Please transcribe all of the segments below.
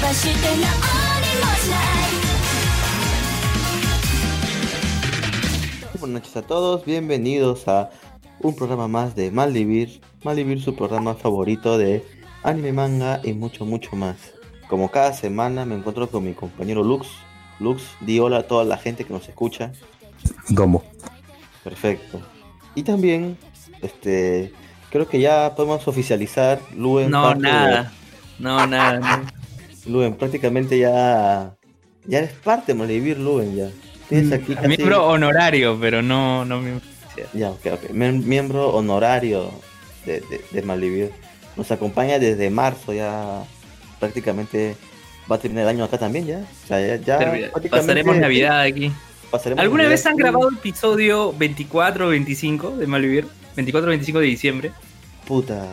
破して何にもしない Buenas noches a todos, bienvenidos a un programa más de Malvivir. Malvivir, su programa favorito de anime, manga y mucho, mucho más. Como cada semana me encuentro con mi compañero Lux. Lux, di hola a toda la gente que nos escucha. Domo. Perfecto. Y también, este, creo que ya podemos oficializar Luen. No, parte de- nada. No, nada. no. Luen, prácticamente ya, ya eres parte de Malvivir, Luen, ya. Tienes aquí casi- Miembro honorario, pero no, no miembro. Ya, ok, ok. Miembro honorario de, de, de Malvivir. Nos acompaña desde marzo, ya prácticamente va a terminar el año acá también, ya. O sea, ya, ya Termina- prácticamente- Pasaremos Navidad aquí. pasaremos ¿Alguna Navidad vez han aquí. grabado episodio 24 o 25 de Malvivir? 24 o 25 de diciembre. Puta,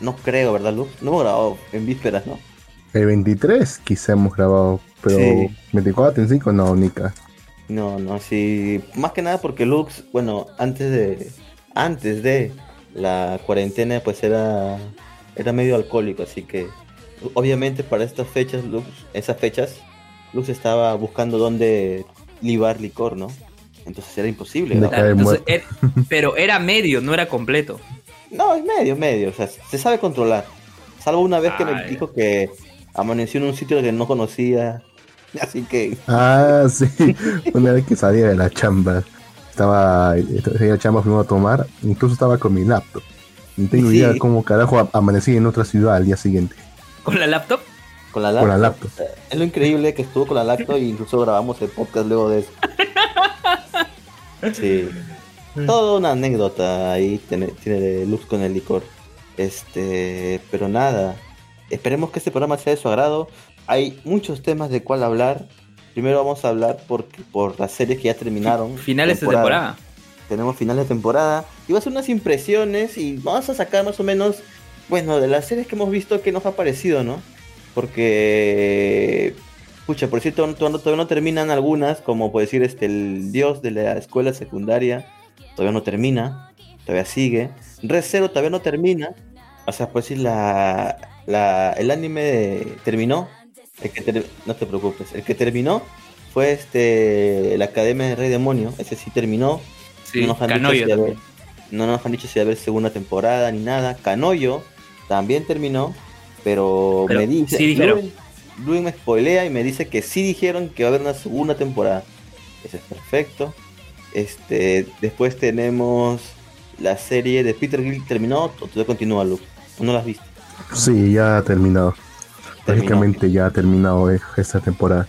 no creo, ¿verdad, Luz? No hemos grabado en vísperas, ¿no? El 23 quizá hemos grabado, pero Sí. 24, 35 no, Nika. No, no, sí. Más que nada porque Lux, bueno, antes de antes de la cuarentena, pues era era medio alcohólico, así que obviamente para estas fechas, Lux, esas fechas, Lux estaba buscando dónde libar licor, ¿no? Entonces era imposible. ¿no? Entonces, er- pero era medio, no era completo. No, es medio, medio, o sea, se sabe controlar. Salvo una vez que me dijo que amaneció en un sitio que no conocía, así que Ah, sí. Una vez que salía de la chamba, estaba en la chamba fuimos a tomar, incluso estaba con mi laptop. No tengo Sí. idea cómo carajo amanecí en otra ciudad al día siguiente. ¿Con la laptop? con la Con la laptop. laptop. Es lo increíble que estuvo con la lacto y incluso grabamos el podcast luego de eso. Sí. Toda una anécdota ahí tiene, tiene Luz con el licor. Este, pero nada. Esperemos que este programa sea de su agrado. Hay muchos temas de cuál hablar. Primero vamos a hablar por, por las series que ya terminaron. Finales de temporada. Tenemos finales de temporada. Y va a ser unas impresiones y vamos a sacar más o menos, bueno, de las series que hemos visto que nos ha parecido, ¿no? Porque, pucha, por cierto, todavía no, terminan algunas, como por decir, este, el dios de la escuela secundaria, todavía no termina, todavía sigue. Red Zero todavía no termina. O sea, por decir, la, la, el anime terminó. El que ter- no te preocupes, el que terminó fue este la Academia del Rey Demonio, ese sí terminó, Sí, no nos han dicho si haber- no nos han dicho si va a haber segunda temporada ni nada. Canoyo también terminó, pero, Pero me dice. sí Luen me spoilea y me dice que sí dijeron que va a haber una segunda temporada. Eso es perfecto. Este, después tenemos la serie de Peter Gill terminó, o todavía continúa, Luke. ¿O no la has visto? Sí, ya ha terminado. Prácticamente ya ha terminado eh, esta temporada.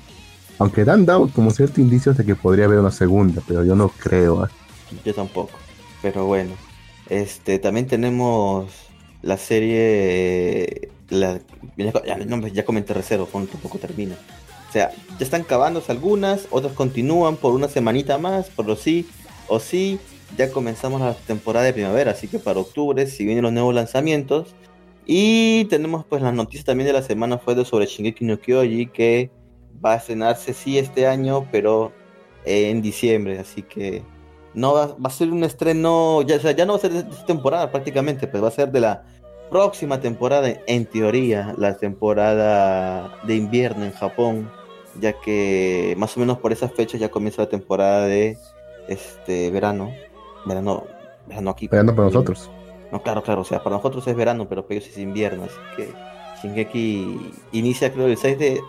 Aunque han dado como ciertos indicios de que podría haber una segunda, pero yo no creo. ¿eh? Yo tampoco. Pero bueno. Este, también tenemos la serie. La, ya, no, ya comenté tampoco termina. O sea, ya están acabándose algunas, otras continúan por una semanita más, pero sí o sí, ya comenzamos la temporada de primavera, así que para octubre, si vienen los nuevos lanzamientos. Y tenemos pues las noticias también de la semana fue de sobre Shingeki no Kyoji, que va a estrenarse sí este año, pero en diciembre, así que no va, va a ser un estreno, ya, o sea, ya no va a ser de esta temporada prácticamente, pues va a ser de la próxima temporada, en teoría, la temporada de invierno en Japón, ya que más o menos por esas fechas ya comienza la temporada de este verano, verano, verano aquí. Esperando para nosotros. No, claro, claro, o sea, para nosotros es verano, pero para ellos es invierno, así que Shingeki inicia creo el 6 de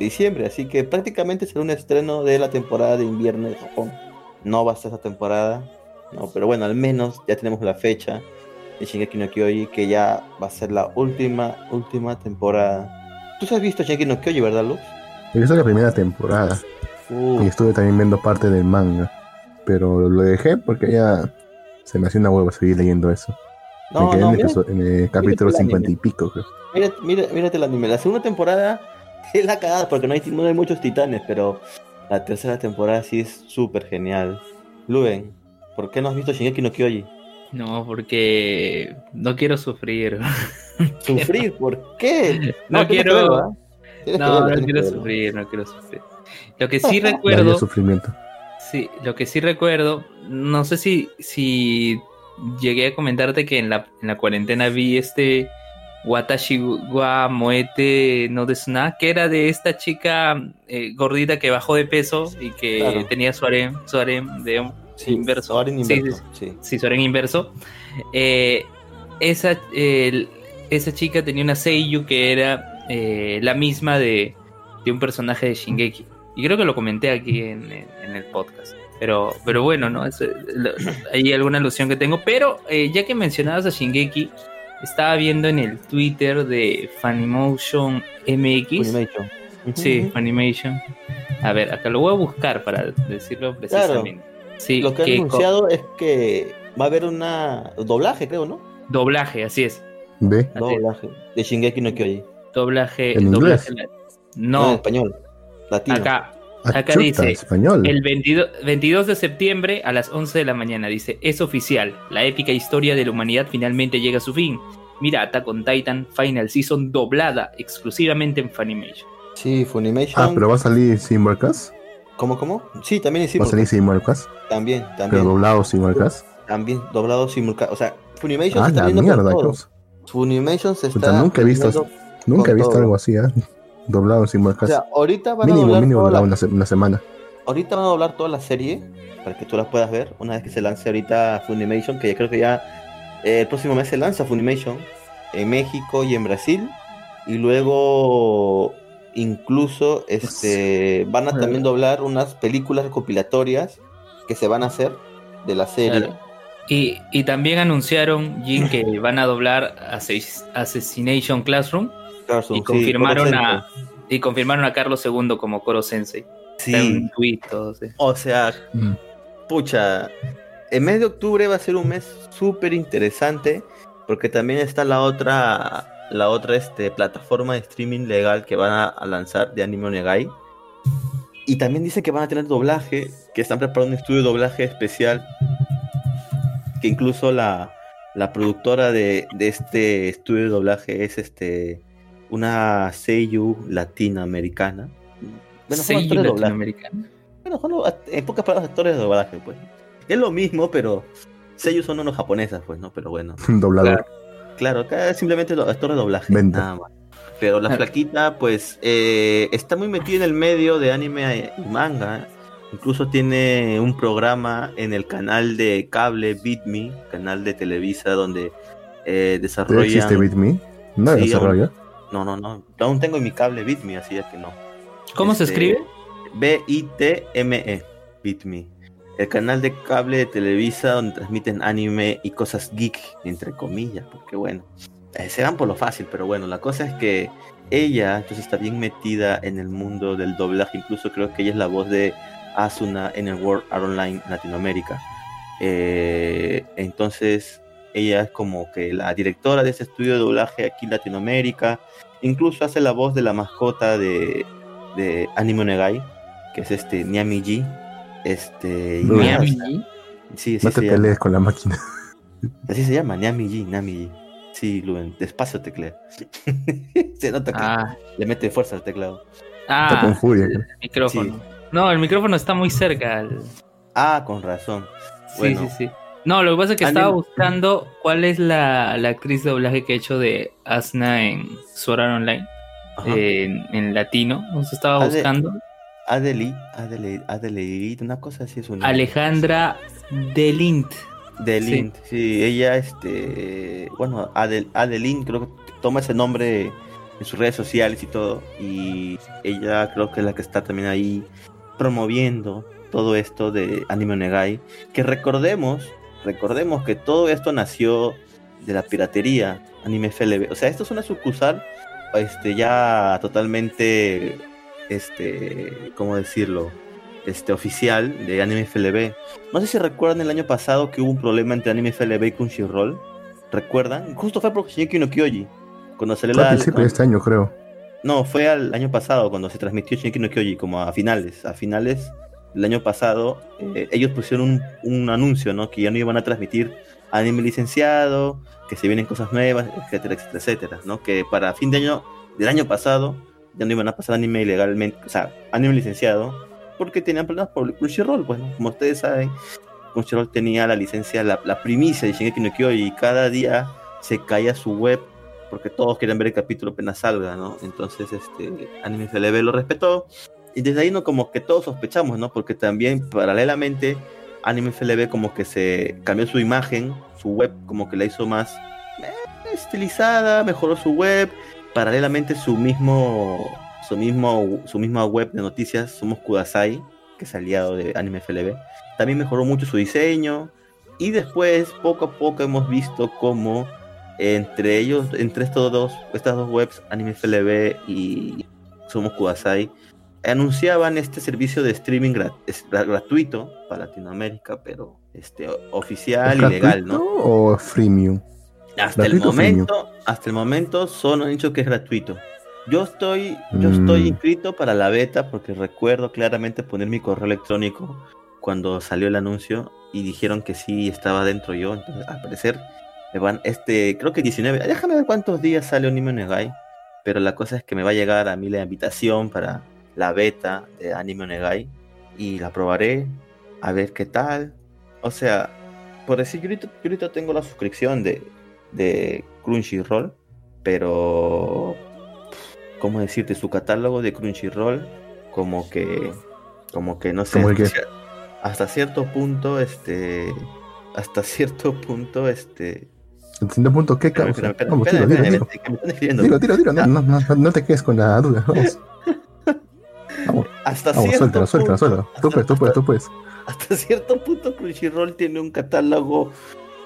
diciembre, así que prácticamente será un estreno de la temporada de invierno de Japón. No va a ser esa temporada, no, pero bueno, al menos ya tenemos la fecha de Shingeki no Kyoji, que ya va a ser la última, última temporada. Tú has visto Shingeki no Kyoji, ¿verdad, Luz? Esa es la primera temporada. Uh, Y estuve también viendo parte del manga. Pero lo dejé porque ya se me hacía una hueva seguir leyendo eso. No, me quedé no, en, el, mira, episo- en el capítulo. 50 y pico. creo. Mira, mira, mírate el anime. La segunda temporada es la cagada porque no hay, no hay muchos titanes, pero la tercera temporada sí es súper genial. Luen, ¿por qué no has visto Shingeki no Kyoji? No, porque no quiero sufrir. Sufrir, ¿por qué? No quiero- ¿ah? No, no quiero verlo. sufrir, no quiero sufrir. Lo que sí recuerdo, sufrimiento. sí, lo que sí recuerdo, no sé si, si llegué a comentarte que en la, en la cuarentena vi este Watashi wa Moete no Desuna, que era de esta chica eh, gordita que bajó de peso y que Claro. tenía su harem, su harem de Sí, inverso. en Sí, inverso, sí. sí, su harem inverso. Eh, esa, esa chica tenía una Seiyu que era eh, la misma de, de un personaje de Shingeki. Y creo que lo comenté aquí en, en- en el podcast. Pero, pero bueno, ¿no? Es, eh, lo- hay alguna alusión que tengo. Pero eh, ya que mencionabas a Shingeki, estaba viendo en el Twitter de Funimation MX. Funimation. Sí. Funimation. A ver, acá lo voy a buscar para decirlo precisamente. Sí, Lo que que anunciado es que va a haber una doblaje, creo, ¿no? doblaje, así es. Es. Doblaje de Shingeki no Kyoji. Doblaje. ¿En doblaje inglés? No, en No, español. Latino. acá. Acá chuta, dice, español. El 22, 22 de septiembre a las 11 de la mañana dice, es oficial, la épica historia de la humanidad finalmente llega a su fin. Mira Attack on Titan Final Season doblada exclusivamente en Funimation. Sí, Funimation. Ah, pero va a salir sin marcas. ¿Cómo, cómo? Sí, también sí, Va a salir sin marcas. También, Pero también. doblado sin marcas. También, doblado simultáneo. O sea, Funimation Ah, se está la mierda. Funimation se Puta, está. nunca he visto Nunca he visto todo. algo así, ¿eh? Doblado sin O marcas. sea, ahorita van a mínimo, doblar mínimo toda doblado la- una, se- una semana. ahorita van a doblar toda la serie para que tú la puedas ver una vez que se lance ahorita Funimation, que ya creo que ya eh, el próximo mes se lanza Funimation en México y en Brasil y luego incluso este van a también doblar unas películas recopilatorias que se van a hacer de la serie. Claro. Y, y también anunciaron, Jin, que van a doblar Assass- Assassination Classroom Carson, y confirmaron a y confirmaron a Carlos II como Koro Sensei. Sí, un tweet, todo, sí. o sea, Mm. pucha, el mes de octubre va a ser un mes súper interesante porque también está la otra la otra este plataforma de streaming legal que van a, a lanzar de Anime Onegai y también dice que van a tener doblaje que están preparando un estudio de doblaje especial que incluso la, la productora de, de este estudio de doblaje es este una seiyuu latinoamericana bueno, son actores de doblaje. latinoamericano. Bueno, son en pocas palabras actores de doblaje, pues. Es lo mismo, pero ellos son unos japonesas, pues, ¿no? Pero bueno. Doblador. Claro, acá es simplemente actor de doblaje, Venta. nada más. Pero la flaquita, pues, eh, está muy metida en el medio de anime y manga. Incluso tiene un programa en el canal de cable Beat Me, canal de Televisa, donde eh, ¿Ya desarrollan... existe BitMe? No Sí, desarrolla. No, no, no. Aún tengo en mi cable Beat Me, así es que no. ¿Cómo se Este, escribe? B-I-T-M-E, BitMe. El canal de cable de Televisa donde transmiten anime y cosas geek, entre comillas, porque bueno, eh, se van por lo fácil, pero bueno, la cosa es que ella entonces está bien metida en el mundo del doblaje, incluso creo que ella es la voz de Asuna en el World Art Online Latinoamérica. Eh, entonces, ella es como que la directora de ese estudio de doblaje aquí en Latinoamérica, incluso hace la voz de la mascota de, de Anime Onegai, que es este Niami G. Este, está- sí, así No te llama. pelees con la máquina. Así se llama, Niami G, Niami G. Sí, Luen, despacio teclea. se nota que Ah, le mete fuerza al teclado. Está con ah, furia. el micrófono. No, el micrófono está muy cerca. al- Ah, con razón. Sí, sí, sí. No, lo que pasa es que Anime- estaba buscando cuál es la, la actriz de doblaje que ha hecho de Asna en Sword Art Online, en, en latino. Entonces estaba buscando. Adeli, Adele, Adelaide, una cosa así es una. Alejandra Delint. De Sí. Ella, este, bueno, Adel, Adeline creo que toma ese nombre en sus redes sociales y todo, y ella creo que es la que está también ahí promoviendo todo esto de Anime Onegai, que recordemos, recordemos que todo esto nació de la piratería, Anime FLB, o sea, esto es una sucursal, este, ya totalmente, este, ¿cómo decirlo? Este, oficial de Anime FLB. No sé si recuerdan el año pasado que hubo un problema entre Anime FLB y Crunchyroll. ¿Recuerdan? Justo fue por Shingeki no Kyoji. Cuando salió la... principio de este año, creo. No, fue al año pasado cuando se transmitió Shingeki no Kyoji, como a finales. A finales del año pasado, eh, ellos pusieron un, un anuncio, ¿no? Que ya no iban a transmitir anime licenciado, que se vienen cosas nuevas, etcétera, etcétera, etcétera, ¿no? Que para fin de año del año pasado ya no iban a pasar anime ilegalmente, o sea, anime licenciado, porque tenían problemas por Crunchyroll, pues, ¿no? Como ustedes saben, Crunchyroll tenía la licencia, la, la primicia de Shingeki no Kyoji y cada día se caía su web porque todos quieren ver el capítulo apenas salga, ¿no? Entonces, este, Anime FLB lo respetó, y desde ahí no como que todos sospechamos, ¿no? Porque también paralelamente Anime FLB como que se cambió su imagen, su web como que la hizo más eh, estilizada, mejoró su web, paralelamente su mismo su mismo su misma web de noticias Somos Kudasai, que es aliado de Anime FLB, también mejoró mucho su diseño y después poco a poco hemos visto cómo entre ellos, entre estos dos, estas dos webs, Anime FLB y Somos Kudasai, anunciaban este servicio de streaming grat- gratuito para Latinoamérica, pero este oficial ¿Es y legal, ¿no? ¿O freemium? Hasta el freemium? momento, hasta el momento solo han dicho que es gratuito. Yo estoy, yo estoy Mm. inscrito para la beta porque recuerdo claramente poner mi correo electrónico cuando salió el anuncio y dijeron que sí estaba dentro yo. Entonces, al parecer, me van, este, creo que 19, déjame ver cuántos días sale Anime Onegai. Pero la cosa es que me va a llegar a mí la invitación para la beta de Anime Onegai y la probaré a ver qué tal. O sea, por decir, yo ahorita, yo ahorita tengo la suscripción de, de Crunchyroll, pero ¿cómo decirte? Su catálogo de Crunchyroll, como que, como que no sé, hasta, cier- hasta cierto punto, este, hasta cierto punto, este, ¿Entiendo punto qué causa? Vamos. Tiro, tiro, tiro. No, no, no, no te quedes con la duda. Vamos, vamos, Hasta vamos cierto punto, hasta- puedes, tú puedes, tú puedes. hasta cierto punto Crunchyroll tiene un catálogo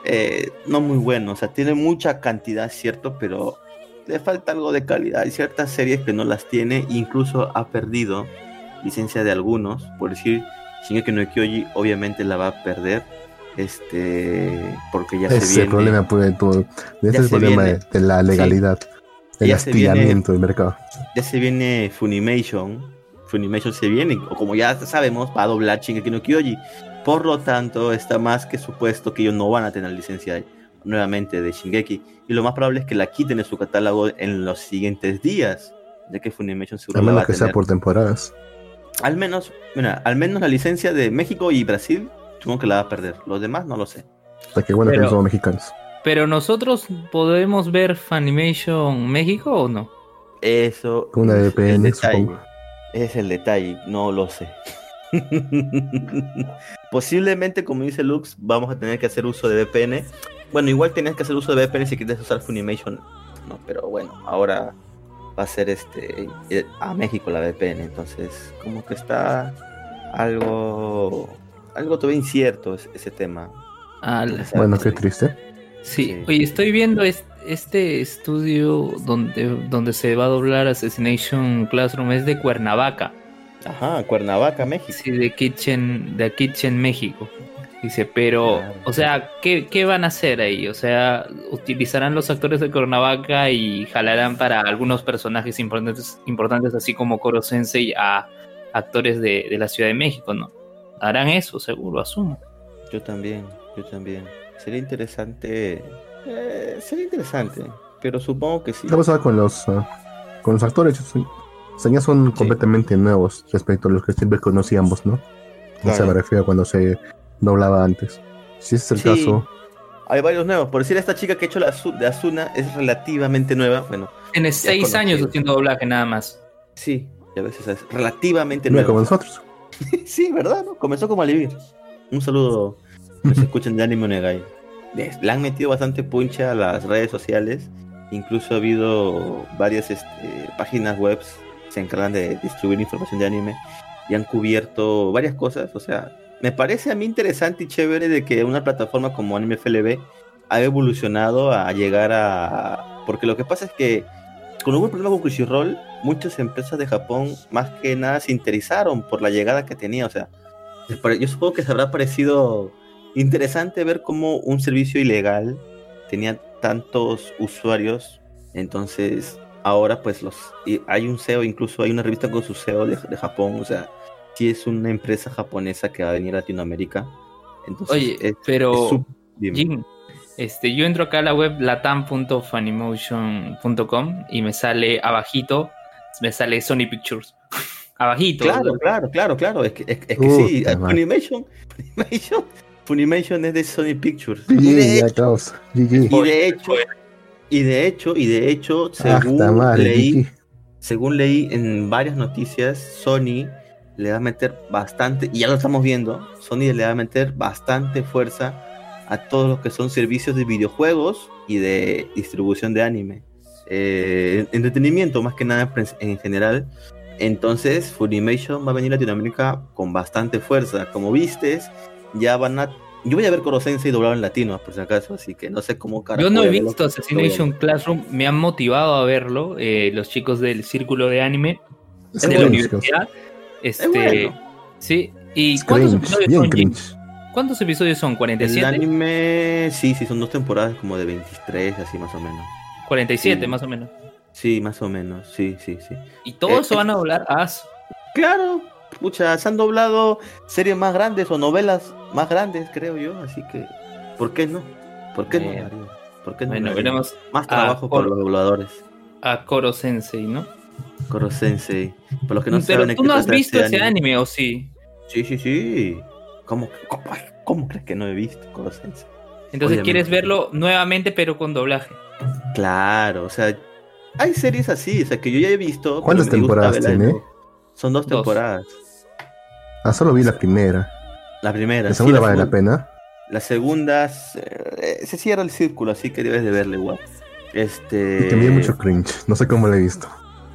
eh, no muy bueno, o sea, tiene mucha cantidad, cierto, pero le falta algo de calidad. Hay ciertas series que no las tiene, incluso ha perdido licencia de algunos, por decir, Shingeki no Kyoji obviamente la va a perder, este, porque ya Ese se es viene, el problema, pues, tu- ese es el problema viene. de, de la legalidad, Ya se viene. astillamiento del mercado. ya se viene Funimation, Funimation se viene, o como ya sabemos, va a doblar Shingeki no Kyoji. Por lo tanto, está más que supuesto que ellos no van a tener licencia nuevamente de Shingeki. Y lo más probable es que la quiten de su catálogo en los siguientes días, ya que Funimation seguro A la va menos a que sea tener. por temporadas. Al menos, mira, al menos la licencia de México y Brasil, supongo que la va a perder. Los demás no lo sé. Hasta que bueno que Pero- no somos mexicanos. Pero nosotros podemos ver Funimation México o no? Eso Una es VPN, el Es el detalle, no lo sé. Posiblemente, como dice Lux, vamos a tener que hacer uso de VPN. Bueno, igual tenías que hacer uso de VPN si quieres usar Funimation, no, pero bueno, ahora va a ser este eh, a México la VPN, entonces como que está algo algo todavía incierto es- ese tema. Ala. Bueno, qué triste. Sí, Sí. oye, estoy viendo es- este estudio donde, donde se va a doblar Assassination Classroom, es de Cuernavaca, Ajá, Cuernavaca, México. sí, de Kitchen, de Kitchen México. Dice, pero, Claro. o sea, ¿qué, ¿qué van a hacer ahí? O sea, utilizarán los actores de Cuernavaca y jalarán para algunos personajes importantes, importantes así como Koro Sensei a actores de, de la Ciudad de México, ¿no? Harán eso, seguro, asumo. Yo también, yo también. Sería interesante. Eh, sería interesante. Pero supongo que sí. ¿Qué pasaba con los, ah, con los actores? O sea, ya son completamente nuevos respecto a los que siempre conocíamos, ¿no? Claro. me refiero a cuando se doblaba antes. Si ese es el Sí. caso, Hay varios nuevos. Por decir, esta chica que ha hecho la Azu- de Asuna es relativamente nueva. Bueno, Tiene seis años haciendo doblaje nada más. sí, y a veces es relativamente mira como nueva. nosotros. sí, ¿verdad? ¿no? Comenzó como a vivir. Un saludo que se escuchen de Anime Onegai. Le han metido bastante puncha a las redes sociales. Incluso ha habido varias este, páginas web que se encargan de distribuir información de anime y han cubierto varias cosas. O sea, me parece a mí interesante y chévere de que una plataforma como Anime FLB ha evolucionado a llegar a... Porque lo que pasa es que cuando hubo el problema con Crunchyroll, muchas empresas de Japón más que nada se interesaron por la llegada que tenía. O sea, yo supongo que se habrá parecido interesante ver cómo un servicio ilegal tenía tantos usuarios. Entonces, ahora pues los y hay un SEO, incluso hay una revista con su SEO de, de Japón. O sea, sí es una empresa japonesa que va a venir a Latinoamérica. Entonces, Oye, es- pero es su-. Jim, este, yo entro acá a la web latam.funimotion.com y me sale abajito, me sale Sony Pictures. abajito. Claro, claro, claro, claro. Es que, es, es que sí. Funimation, Funimation, Funimation es de Sony Pictures. GG, Y de ya, hecho, Klaus. y de hecho, Y de hecho, y de hecho, según leí, según leí en varias noticias, Sony le va a meter bastante, y ya lo estamos viendo, Sony le va a meter bastante fuerza a todos los que son servicios de videojuegos y de distribución de anime. Eh, entretenimiento más que nada en- en general. Entonces, Funimation va a venir a Latinoamérica con bastante fuerza. Como vistes, ya van a... Yo voy a ver Corosensei doblado en latino, por si acaso, así que no sé cómo carajo Yo no he visto Assassination Classroom, me han motivado a verlo, eh, los chicos del círculo de anime Es de la universidad. Este, bueno. Sí. ¿Y es cuántos cringe, episodios son, cringe. ¿Cuántos episodios son? El ¿47? anime, sí, sí, son dos temporadas como de 23, así más o menos. 47 Sí. más o menos. Sí, más o menos, sí, sí, sí. Y todo Eh, eso van a doblar a As. Claro, pucha, se han doblado series más grandes o novelas más grandes, creo yo, así que, ¿por qué no? ¿Por qué Bien. no? Mario? ¿Por qué no? Bueno, veremos Más trabajo Koro- los dobladores. a Koro Sensei, ¿no? Koro Sensei. Por los que no Pero saben tú no has visto este ese anime, ¿o sí? Sí, sí, sí. ¿Cómo, cómo, cómo crees que no he visto Koro Sensei? Entonces Obviamente. quieres verlo nuevamente, pero con doblaje. Claro, o sea, hay series así, o sea, que yo ya he visto. ¿Cuántas temporadas tiene? Son dos Dos. temporadas. Ah, solo vi la primera. La primera. La sí, segunda vale la pena. La segunda eh, se cierra el círculo, así que debes de verla igual. Este. Y que me dio mucho cringe. No sé cómo la he visto.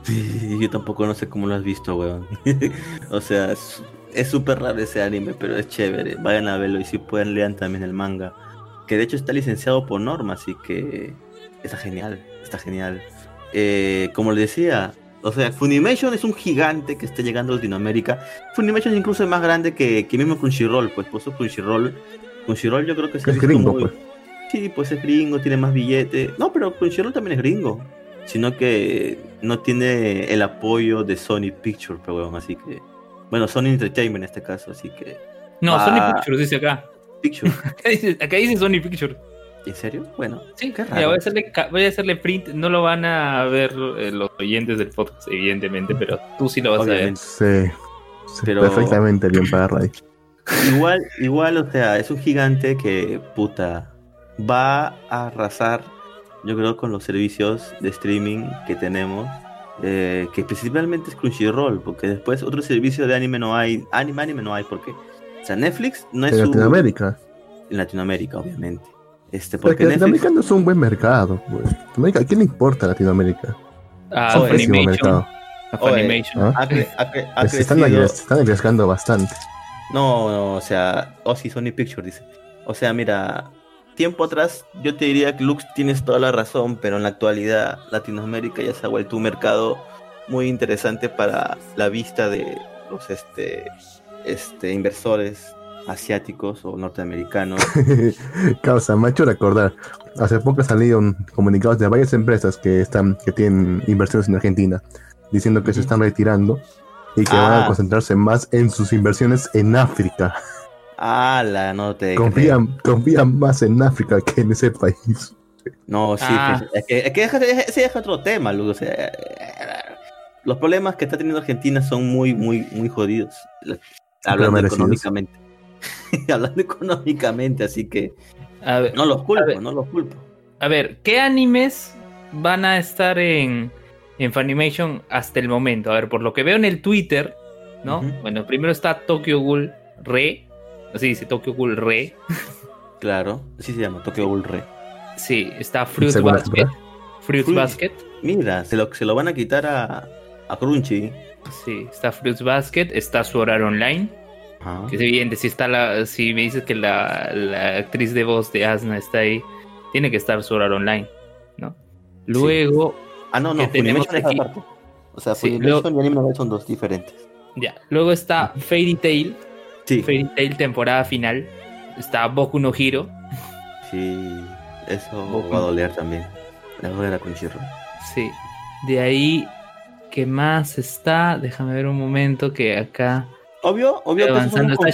Sí, yo tampoco no sé cómo lo has visto, weón. o sea, es- es súper raro ese anime, pero es chévere. Vayan a verlo y si pueden lean también el manga. Que de hecho está licenciado por Norma, así que está genial, está genial. Eh, como les decía, o sea, Funimation es un gigante que está llegando a Latinoamérica. Funimation incluso es más grande que, que mismo Crunchyroll, pues por eso Crunchyroll, Crunchyroll yo creo que Es visto gringo, muy- pues. Sí, pues es gringo, tiene más billete. No, pero Crunchyroll también es gringo. Sino que no tiene el apoyo de Sony Pictures, pero weón, así que. Bueno, Sony Entertainment en este caso, así que. No, Ah. Sony Pictures dice acá. Picture. Acá dice, acá dice Sony Pictures. ¿En serio? Bueno, Sí, qué mira, raro. voy a, hacerle, ca- voy a hacerle print. No lo van a ver eh, los oyentes del podcast, evidentemente, pero tú sí lo vas Obviamente. Sí. sí, Pero- Perfectamente bien para Ray. Igual, igual, o sea, es un gigante que, puta, va a arrasar, yo creo, con los servicios de streaming que tenemos, eh, que principalmente es Crunchyroll, porque después otro servicio de anime no hay, anime, anime no hay, porque, o sea, Netflix no es En su- Latinoamérica. en Latinoamérica, obviamente. Este, Porque porque Netflix, Latinoamérica no es un buen mercado. Latinoamérica, ¿A quién le importa Latinoamérica? A Es un pésimo mercado. A Oye, Funimation. ¿ah? ha, cre- ha cre- ha Se están, arriesgando bastante. No, no, o sea, oh sí, Sony Pictures dice. O sea, mira, tiempo atrás yo te diría que Lux tienes toda la razón, pero en la actualidad Latinoamérica ya se ha vuelto un mercado muy interesante para la vista de los este, este inversores asiáticos o norteamericanos. Causa, me ha hecho recordar. Hace poco salieron comunicados de varias empresas que están que tienen inversiones en Argentina, diciendo que se están retirando y que van Ah. a concentrarse más en sus inversiones en África. ¡Hala! No te creo. Confían, confían más en África que en ese país. No, sí, Ah. pues, es que, es que deja- ese es otro tema, Lux. O sea, los problemas que está teniendo Argentina son muy, muy, muy jodidos. Hablando económicamente. Hablando económicamente, así que A ver, no los A culpo, ver. no los culpo. a ver, ¿qué animes van a estar en, en Funimation hasta el momento? A ver, por lo que veo en el Twitter, ¿no? Bueno, primero está Tokyo Ghoul Re. Así dice Tokyo Ghoul Re. Claro, así se llama, Tokyo Ghoul Re. Sí, está Fruits Segunda Basket. Fruit. Basket. Mira, se lo, se lo van a quitar a, a Crunchy. Sí, está Fruits Basket. Está su horario online. Ajá. Que es evidente, si está la, si me dices que la, la actriz de voz de Asna está ahí, tiene que estar su horario online, ¿no? Luego, Ah, no, no, tenemos aquí. aparte. O sea, Sí, Funimation y Anime Novel son dos diferentes. ya, luego está Fairy Tail, Sí, Fairy Tail temporada final, está Boku no Hero, sí, eso Boku. va a doler también. Le va a doler a Crunchyroll. sí. De ahí, ¿qué más está? Déjame ver un momento que acá Obvio, obvio que esos son está.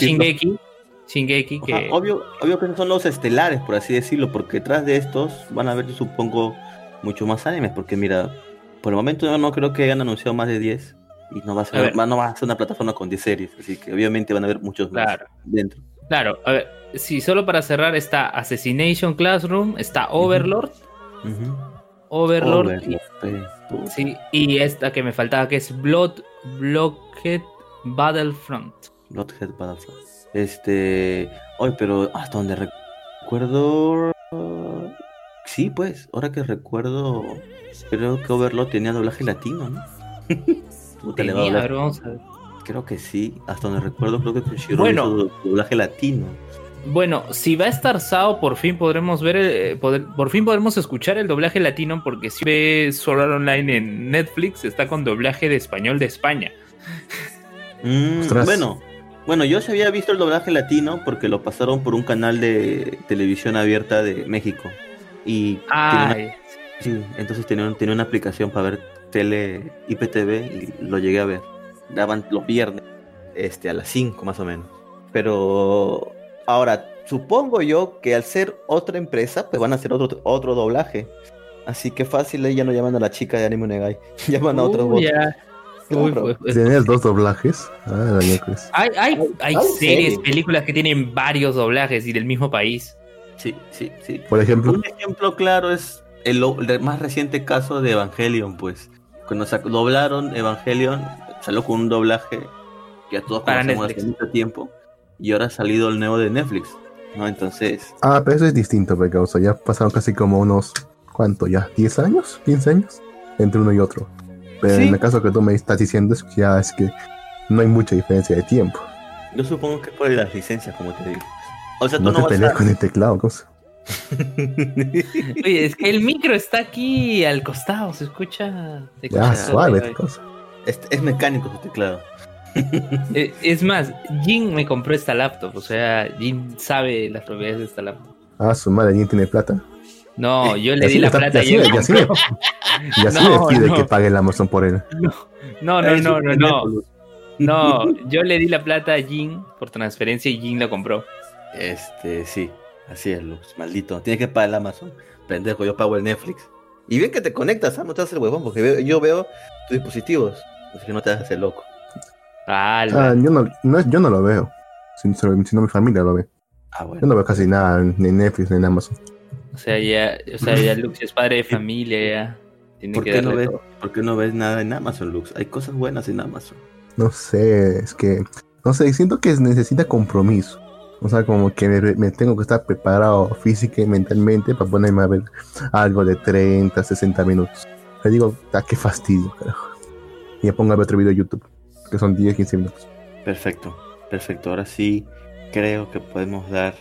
Shingeki, Ajá, obvio, obvio que esos son los estelares, por así decirlo, porque detrás de estos van a haber, yo supongo, mucho más animes, porque mira, por el momento yo no creo que hayan anunciado más de 10 y no va a A ser, va- no va a ser una plataforma con 10 series, así que obviamente van a haber muchos más Claro. dentro. Claro, a ver, sí, solo para cerrar está Assassination Classroom, está Overlord. Overlord. Overlord, pe, puta. Sí, y esta que me faltaba, que es Blood Blockhead Battlefront. Bloodhead Battlefront. Este. Hoy, pero hasta donde recuerdo. Sí, pues, ahora que recuerdo. Creo que Overlord tenía doblaje latino, ¿no? Puta, le va a Tenía, ver, vamos a ver. Creo que sí, hasta donde recuerdo, creo que Crunchyroll Bueno. hizo doblaje latino. Bueno, si va a estar SAO, por fin podremos ver, el- poder- por fin podremos escuchar el doblaje latino, porque si ves Sword Art Online en Netflix, está con doblaje de español de España. Mm, bueno, bueno, yo se había visto el doblaje latino porque lo pasaron por un canal de televisión abierta de México. Y una- sí, entonces tenía, un- tenía una aplicación para ver tele IPTV y lo llegué a ver. Daban los viernes, este, a las 5 más o menos. Pero ahora, supongo yo que al ser otra empresa, pues van a hacer otro, otro doblaje. Así que fácil, ya no llaman a la chica de Anime Negai. Llaman a otros bots. Uy, Claro. ¿Tienes dos doblajes? Ah, hay, hay, hay hay series, películas que tienen varios doblajes y del mismo país. Sí, sí, sí. Por ejemplo, Un ejemplo claro es el, el más reciente caso de Evangelion, pues. Cuando sac- doblaron Evangelion, salió con un doblaje que a todos Para conocemos hace Netflix. mucho tiempo. Y ahora ha salido el nuevo de Netflix. ¿no? Entonces, ah, pero eso es distinto, porque o sea, ya pasaron casi como unos, ¿cuánto ya? ¿10 años? ¿15 años? Entre uno y otro. Pero Sí. en el caso que tú me estás diciendo, es que ya es que no hay mucha diferencia de tiempo. yo supongo que es por las licencias, como te digo. O sea, tú No, no, te vas pelees a... con el teclado, cosa. Oye, es que el micro está aquí al costado, se escucha. se Ya, escucha- suave, Ay, ay. cosa. es, es mecánico su teclado. Eh, Es más, Jin me compró esta laptop, o sea, Jin sabe las propiedades de esta laptop. Ah, su madre, ¿alguien tiene plata? No, yo le di la está- plata y y así, él y así, le- compró. y así No, le pide no. que pague el Amazon por él. No, no, no, no, no. No, yo le di la plata a Jin por transferencia y Jin la compró. Este, sí, así es, Lux, maldito. Tienes que pagar el Amazon. Pendejo, yo pago el Netflix. Y bien que te conectas, ¿ah? No te haces el huevón, porque veo- yo veo tus dispositivos. Así que no te hagas el loco. ¡Hala! Ah, yo no, no, yo no lo veo. Si, si no mi familia lo ve. Ah, Yo bueno. no veo casi nada ni en Netflix ni en Amazon. O sea, ya, o sea, ya Lux es padre de familia, ya. Tiene ¿Por que qué, no ves, todo. ¿Por qué no ves nada en Amazon, Lux? Hay cosas buenas en Amazon. No sé, es que. No sé, siento que necesita compromiso. O sea, como que me, me tengo que estar preparado física y mentalmente para ponerme a ver algo de 30, 60 minutos. Le digo, ah, qué fastidio, carajo. Y me pongo a ver otro video de YouTube, que son 10, 15 minutos. Perfecto, perfecto. Ahora sí creo que podemos dar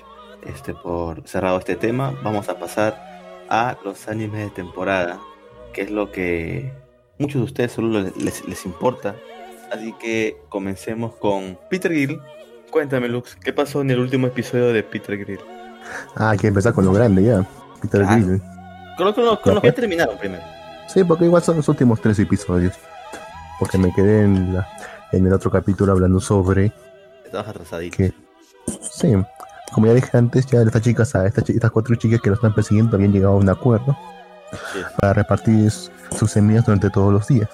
este por cerrado este tema. Vamos a pasar a los animes de temporada, que es lo que muchos de ustedes solo les, les importa. Así que comencemos con Peter Grill. Cuéntame, Lux, ¿qué pasó en el último episodio de Peter Grill? Ah, hay que empezar con lo grande ya. Peter Claro. Grill. Con los, con los- con los que terminaron primero. Sí, porque igual son los últimos tres episodios. Porque me quedé en, la, en el otro capítulo hablando sobre Estabas atrasadito. que, sí, como ya dije antes, ya estas chicas, a estas, cuatro chicas que lo están persiguiendo habían llegado a un acuerdo Sí. para repartir sus semillas durante todos los días.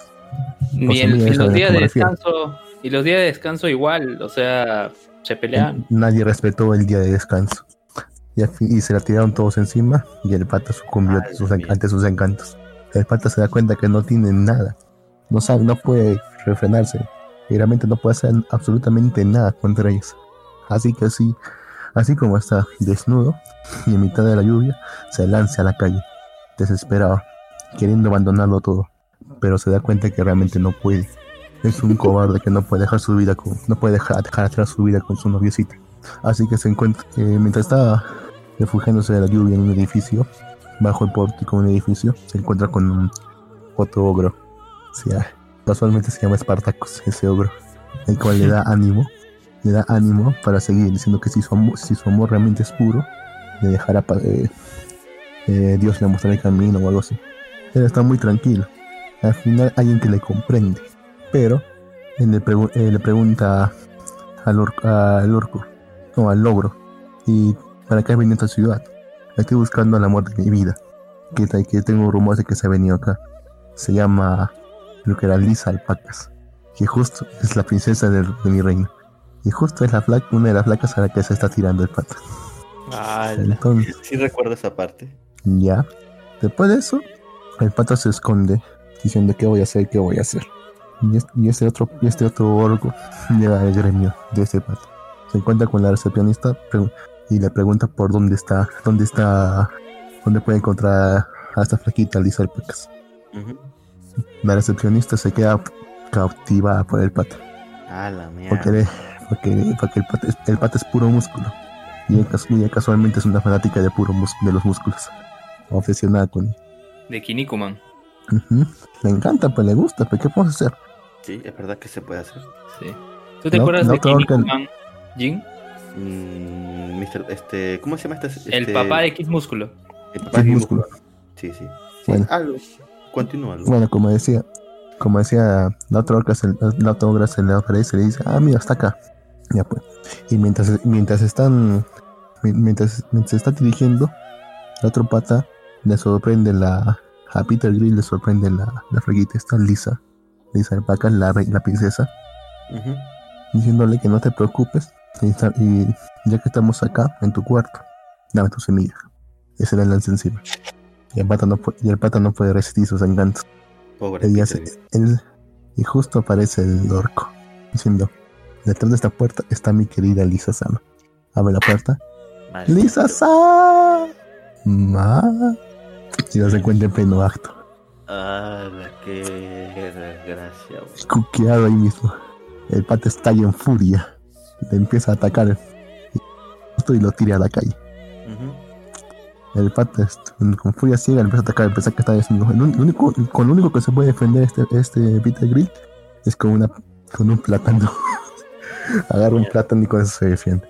Ni el- semillas, y los ¿saben a días de descanso, y los días de descanso igual, o sea, se pelean. Nadie respetó el día de descanso. Y, se la tiraron todos encima y el pata sucumbió ante sus, Madre mía. ante sus encantos. El pata se da cuenta que no tiene nada. No sabe, no puede refrenarse. Y realmente no puede hacer absolutamente nada contra ellos. Así que así, así como está desnudo y en mitad de la lluvia, se lanza a la calle, desesperado, queriendo abandonarlo todo. Pero se da cuenta que realmente no puede. Es un cobarde que no puede dejar su vida con, no puede dejar, dejar atrás su vida con su noviecita. Así que se encuentra, eh, mientras está refugiándose de la lluvia en un edificio, bajo el pórtico de un edificio, se encuentra con un otro ogro. O sea, casualmente se llama Spartacus, ese ogro, el cual le da ánimo, le da ánimo para seguir, diciendo que si su amor, si su amor realmente es puro, le dejará, eh, eh, Dios le mostrará el camino o algo así. Él está muy tranquilo. Al final alguien que le comprende, pero eh, le pregunta al, al orco, no, al logro, y para qué has venido a esta ciudad. Estoy buscando el amor de mi vida, que, que tengo rumores de que se ha venido acá. Se llama, creo que era Lisa Alpacas, que justo es la princesa de, mi reino. Y justo es la flaca, una de las flacas a la que se está tirando el pata. ¡Hala! Entonces, Sí recuerdo esa parte. ya. Después de eso, El pata se esconde diciendo qué voy a hacer, qué voy a hacer. Y este, y este otro, y este otro orco llega al gremio de este pata. Se encuentra con la recepcionista y le pregunta por dónde está, dónde está, dónde puede encontrar a esta flaquita Lisa Alpacas. Ujú. La recepcionista se queda cautivada por el pata. Ah, la mierda. Porque, le- porque, porque el, pata es, el pata es puro músculo. Y ella, casualmente es una fanática de puro de los músculos. Obsesionada con De Kinnikuman. Ujú. Le encanta, pues le gusta, pues ¿qué podemos hacer? Sí, es verdad que se puede hacer. Sí. ¿Tú te No- acuerdas no de creo que- Kinnikuman, Jin? Mm, Mister, este, ¿cómo se llama este? El este- papá de Kid Músculo. El papá Kid de Kid Músculo. Músculo. Sí, sí. sí Bueno. algo. Continúa. algo. Bueno, como decía, como decía, la otra orca se, la otra se le aparece y le dice, ah, mira, está acá. Ya pues. Y mientras, mientras están, mi- mientras, mientras se está dirigiendo, el otro pata le sorprende la, a Peter Grill le sorprende la, la freguita, está Lisa, Lisa Alpaca, la, la princesa, diciéndole que no te preocupes, y, y ya que estamos acá, en tu cuarto, dame tu semilla. Era el lance encima. Y el pata no, y el pata no puede resistir sus encantos. Pobre se- él- y justo aparece el orco, diciendo, detrás de esta puerta está mi querida Lisa Sama. Abre la puerta. Maldita ¡Lisa Sama! Ma. Y los encuentra en pleno acto. Ah, qué desgracia. Cuqueado ahí mismo. El pata estalla en furia. Le empieza a atacar. Y lo tira a la calle. El pata con furia ciega empieza a atacar, empieza que está. El único, con lo único que se puede defender este, este Peter Grill es con una con un plátano. Agarra un plátano y con eso se defiende.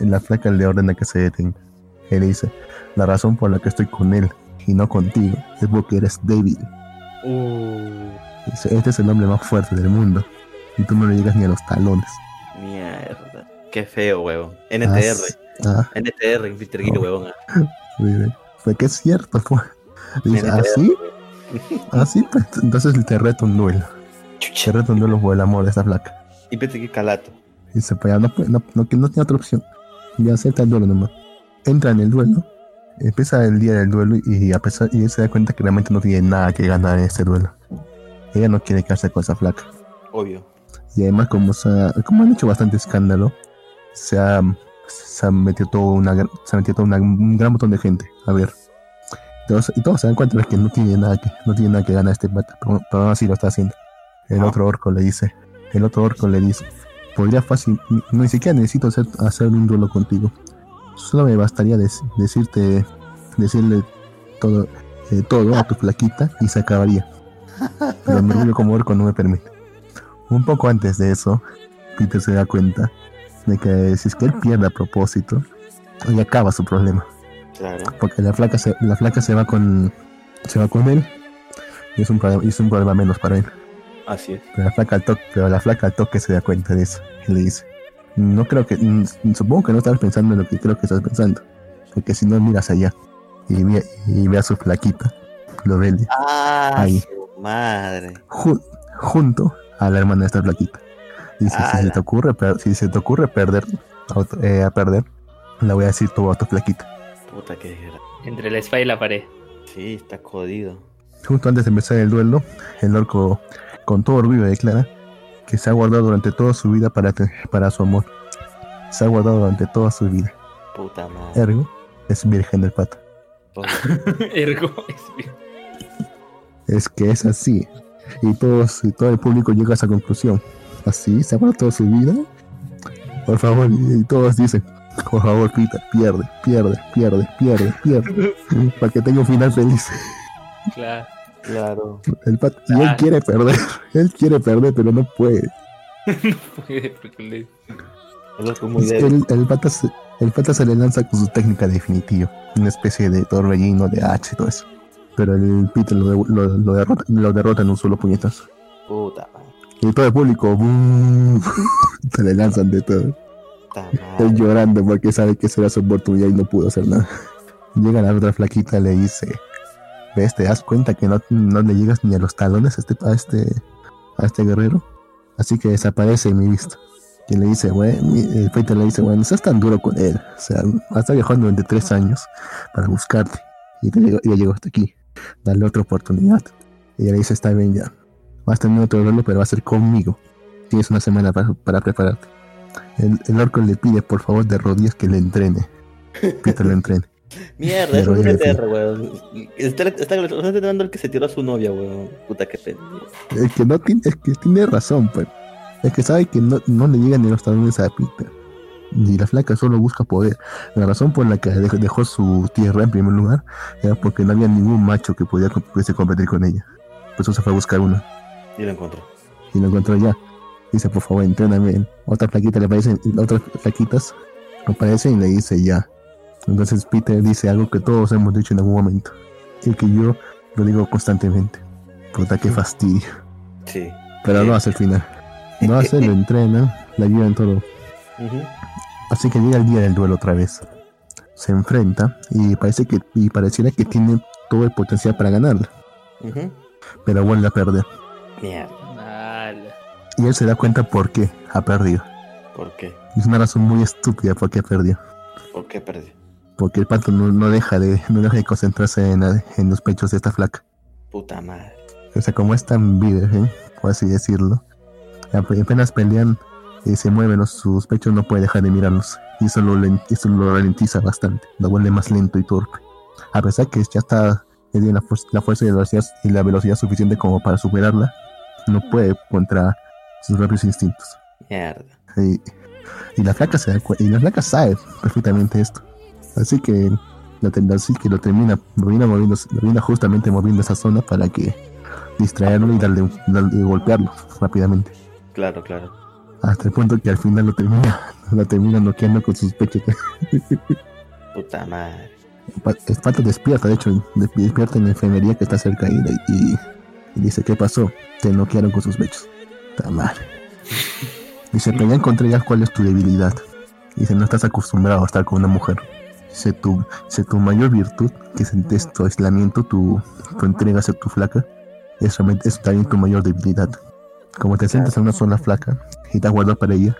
La flaca le ordena que se detenga. Él le dice, la razón por la que estoy con él y no contigo es porque eres débil. Uh, Dice, este es el hombre más fuerte del mundo. Y tú no le llegas ni a los talones. mierda. Qué feo, huevón. NTR. Ah, NTR, en Peter Gill, Oh. huevón. Dice, Fue que es cierto, pues. Dice, NTR, ¿así? ¿Así? Pues entonces te reto un duelo. Te reto un duelo por el amor de esta flaca. Y Peter Gill calato. Dice, pues ya no, no, no, no tiene otra opción. Ya acepta el duelo nomás. Entra en el duelo. Empieza el día del duelo y a pesar y él se da cuenta que realmente no tiene nada que ganar en este duelo. Ella no quiere quedarse con esa flaca. Obvio. Y además como, se ha- como han hecho bastante escándalo, se ha, se ha metido todo una, se ha metido todo una- un gran montón de gente. A ver. Todos, y todos se dan cuenta de que no tiene nada que, no tiene nada que ganar este pata, pero, pero aún así lo está haciendo. El Ah. otro orco le dice, el otro orco le dice, podría fácil, ni, ni siquiera necesito hacer, hacer un duelo contigo. Solo me bastaría dec- decirte, decirle todo, eh, todo a tu flaquita y se acabaría. Pero mi orgullo como orco no me permite. Un poco antes de eso, Peter se da cuenta de que si es que él pierde a propósito, ahí acaba su problema. Claro. Porque la flaca se, la flaca se va con se va con él y es un y es un problema menos para él. Así es. Pero la flaca al toque, pero la flaca al toque se da cuenta de eso y le dice, no creo que, supongo que no estás pensando en lo que creo que estás pensando, porque si no miras allá y ve, y ve a su flaquita, lo ve Ah, Ahí. su madre. ju- junto a la hermana de esta flaquita. Dice, si se te ocurre, si se te ocurre perder, a, eh, a perder, le voy a decir todo a tu flaquita. Puta que. Entre la espada y la pared. Sí, está jodido. Justo antes de empezar el duelo, el orco con todo orgullo declara que se ha guardado durante toda su vida para, te- para su amor. Se ha guardado durante toda su vida. Puta madre. Ergo, es virgen del pato. Ergo es bien. Es que es así. Y, todos, y todo el público llega a esa conclusión. Así, se ha guardado toda su vida. Por favor, y, y todos dicen, por favor, Peter, pierde, pierde, pierde, pierde, pierde. para que tenga un final feliz. Claro. Claro. El pato, y él Ah. quiere perder, él quiere perder, pero no puede. No puede porque le- El el, el pata se, el pata se le lanza con su técnica definitiva, una especie de torbellino de H y todo eso. Pero el Peter lo, de- lo, lo derrota, lo derrota en un solo puñetazo. Puta madre. Y todo el público se le lanzan de todo. Él llorando porque sabe que será su oportunidad y no pudo hacer nada. Llega la otra flaquita y le dice, ¿ves? ¿Te das cuenta que no, no le llegas ni a los talones a este, a este, a este guerrero? Así que desaparece de mi vista. Y le dice, bueno, el Peter le dice, bueno, no seas tan duro con él. O sea, ha estado viajando durante tres años para buscarte. Y, te llegó, ya llegó hasta aquí. Dale otra oportunidad. Y ella le dice, está bien ya. Vas a tener otro duelo, pero va a ser conmigo. Tienes una semana para, para prepararte. El, el orco le pide, por favor, de rodillas que le entrene. Peter lo entrene. Mierda, es un GTR, weón. Está, está, el que se tiró a su novia, weón. Puta que pena. Es que no tiene, es que tiene razón, pues. Es que sabe que no, no le llegan ni los talones a Peter. Y la flaca solo busca poder. La razón por la que dejó, su tierra en primer lugar era porque no había ningún macho que podía pudiese competir con ella. Por eso se fue a buscar uno. Y lo encontró. Y lo encontró ya. Dice, por favor, entréname. Otra flaquita le aparecen, otras flaquitas aparecen y le dice ya. Entonces Peter dice algo que todos hemos dicho en algún momento. Y que yo lo digo constantemente. Puta, qué fastidio. Sí. Pero no hace el final. No hace, lo entrena, le ayuda en todo. Así que llega el día del duelo otra vez. Se enfrenta y parece que y pareciera que tiene todo el potencial para ganarla. Ujú. Pero vuelve a perder. Mierda. Y él se da cuenta por qué ha perdido. ¿Por qué? Es una razón muy estúpida por qué ha perdido. ¿Por qué perdí? Porque el pato no, no deja de no deja de concentrarse en, en los pechos de esta flaca. Puta madre. O sea, como es tan virgen, por así decirlo, apenas pelean y se mueven los- sus pechos, no puede dejar de mirarlos. Y eso lo, eso lo ralentiza bastante, lo vuelve más lento y torpe. A pesar que ya está que tiene la, fuer- la fuerza y la, velocidad, y la velocidad suficiente como para superarla, no puede contra sus propios instintos. Mierda. Y, y la flaca se da y la flaca sabe perfectamente esto. Así que lo, así que lo termina, lo moviendo, lo justamente moviendo esa zona para que distraerlo y darle, golpearlo rápidamente. Claro, claro. Hasta el punto que al final lo termina, lo termina noqueando con sus pechos. Puta madre. El pato despierta, de hecho, de- despierta en la enfermería que está cerca y, y, y dice, ¿qué pasó? Te noquearon con sus pechos. Está mal. Dice, pero ya encontré ya cuál es tu debilidad. Dice, no estás acostumbrado a estar con una mujer. Dice, tu, dice, tu mayor virtud, que es, es tu aislamiento, tu, tu entrega hacia tu flaca, es, realmente, es también tu mayor debilidad. Como te sientas en una sola flaca y te aguardas para ella,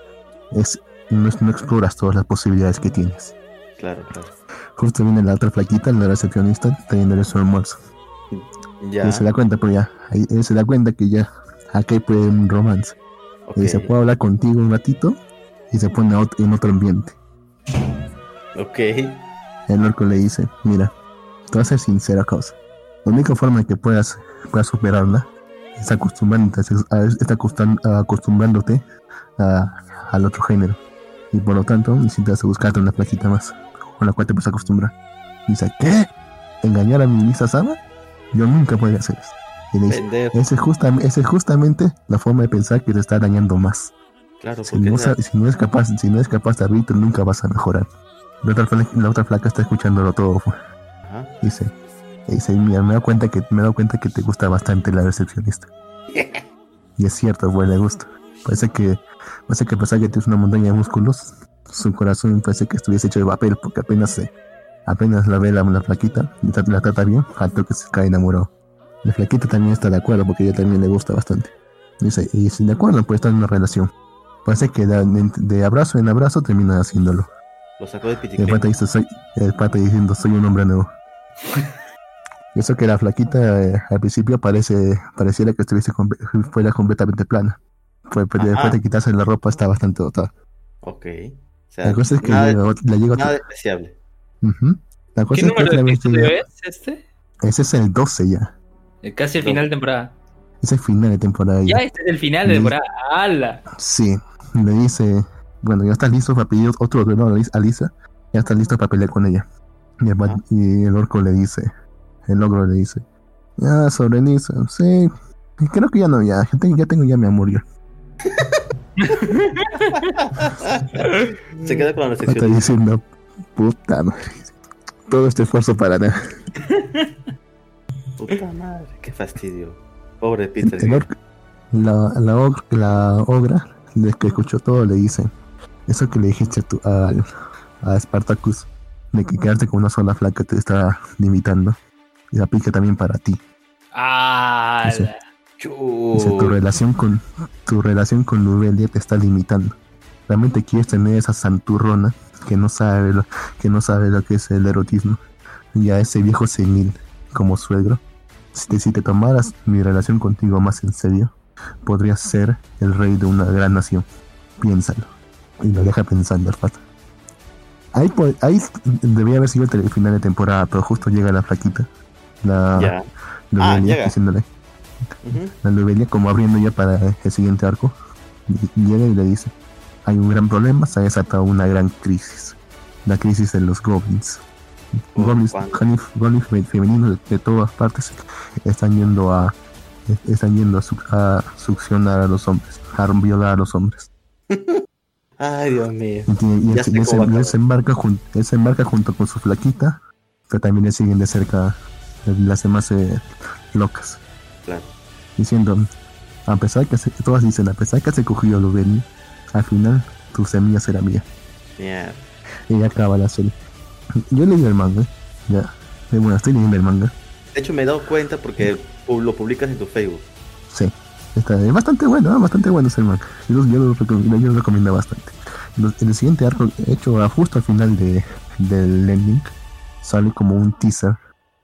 es, no, no exploras todas las posibilidades que tienes. Claro, claro. Justo viene la otra flaquita, la recepcionista, trayéndole su almuerzo. Ya. Y se da cuenta, pero ya, ahí él se da cuenta que ya, acá hay pues un romance. ok. Y dice, ¿puedo hablar contigo un ratito? Y se pone en otro ambiente. Ok. El orco le dice, mira, te voy a ser sincera causa. La única forma que puedas, puedas superarla es acostumbrándote, a- acostumbrándote a- al otro género. Y por lo tanto, necesitas buscarte una flaquita más, con la cual te puedes acostumbrar. Y dice, ¿qué? ¿Engañar a mi Misa Sama? Yo nunca podría hacer eso. Y le dice, esa es, esa es justamente la forma de pensar que te está dañando más. Claro, Si no, si no es capaz, si no es capaz de abrirte, nunca vas a mejorar. La otra, fla- la otra flaca está escuchándolo todo. Ajá. Dice, dice, mira, me he dado cuenta que me he dado cuenta que te gusta bastante la recepcionista. y es cierto, pues le gusta. Parece que, parece que a pesar que tienes una montaña de músculos, su corazón parece que estuviese hecho de papel, porque apenas se, apenas la ve la, la flaquita, la, trata- la trata bien, al toque se cae enamorado. La flaquita también está de acuerdo, porque ella también le gusta bastante. Dice, y si de acuerdo, pues estar en una relación. Parece que de, de abrazo en abrazo termina haciéndolo. Lo sacó de Y el pata dice, soy, el pata diciendo, soy un hombre nuevo. Y Eso que la flaquita eh, al principio parece, pareciera que estuviese fuera completamente plana. Pues, pero después de quitarse la ropa está bastante dotada. Ok. O sea, La cosa es que nada, llega le llega nada despreciable. La ¿Qué cosa es que número otra de llega- es este? Ese es el 12 ya. Eh, Casi el final de temporada. Es el final de temporada ya. Ya este es el final de temporada. ¡Hala! Sí. Le dice, bueno, ya estás listo para pedir otro duelo a Lis- a Lisa. Ya estás listo para pelear con ella. Y el, y el orco le dice, el ogro le dice, ah, sobre Lisa, sí. Creo que ya no, ya, ya tengo ya, tengo ya mi amor ya. Se queda con la Está sección. diciendo, puta madre. Todo este esfuerzo para nada. Puta madre, qué fastidio. Pobre Peter. El orco- la, la, og- la ogra, de que escuchó todo, le dice, eso que le dijiste a, tu, al- a Spartacus, de que quedarte con una sola flaca te está limitando, y aplica también para ti. Chu. Dice, tu relación con tu relación con Lubelia te está limitando. Realmente quieres tener esa santurrona que no sabe lo, que no sabe lo que es el erotismo y a ese viejo senil como suegro. Si te, si te tomaras mi relación contigo más en serio, podrías ser el rey de una gran nación. Piénsalo. Y lo deja pensando el pato. Ahí, po- ahí debía haber sido el final de temporada, pero justo llega la flaquita. La Ya. Lobelia, Ah, diciéndole, Ujú. la Lobelia como abriendo ya para el siguiente arco. Llega y le dice, hay un gran problema, se ha desatado una gran crisis. La crisis de los goblins. Oh, goblins, goblins, goblins fe- femeninos de, de todas partes están yendo a están yendo a, a succionar a los hombres, a violar a los hombres. Ay, Dios mío. Y, y Ya él- se, él embarca jun- él se embarca junto con su flaquita, pero también le siguen de cerca las demás eh, locas. Claro. diciendo, a pesar que se, todas dicen, a pesar que se cogió lo Benny, al final tu semilla será mía. Mierda. Y acaba la serie. Yo leí el manga, ya. Eh, Bueno, estoy leyendo el manga, De hecho, me he dado cuenta porque lo publicas en tu Facebook. sí. Está, es bastante bueno, ¿no? bastante bueno ese manga. Yo, lo- yo lo, recom- yo lo recomiendo bastante. Los- en el siguiente arco, hecho justo al final de, del ending, sale como un teaser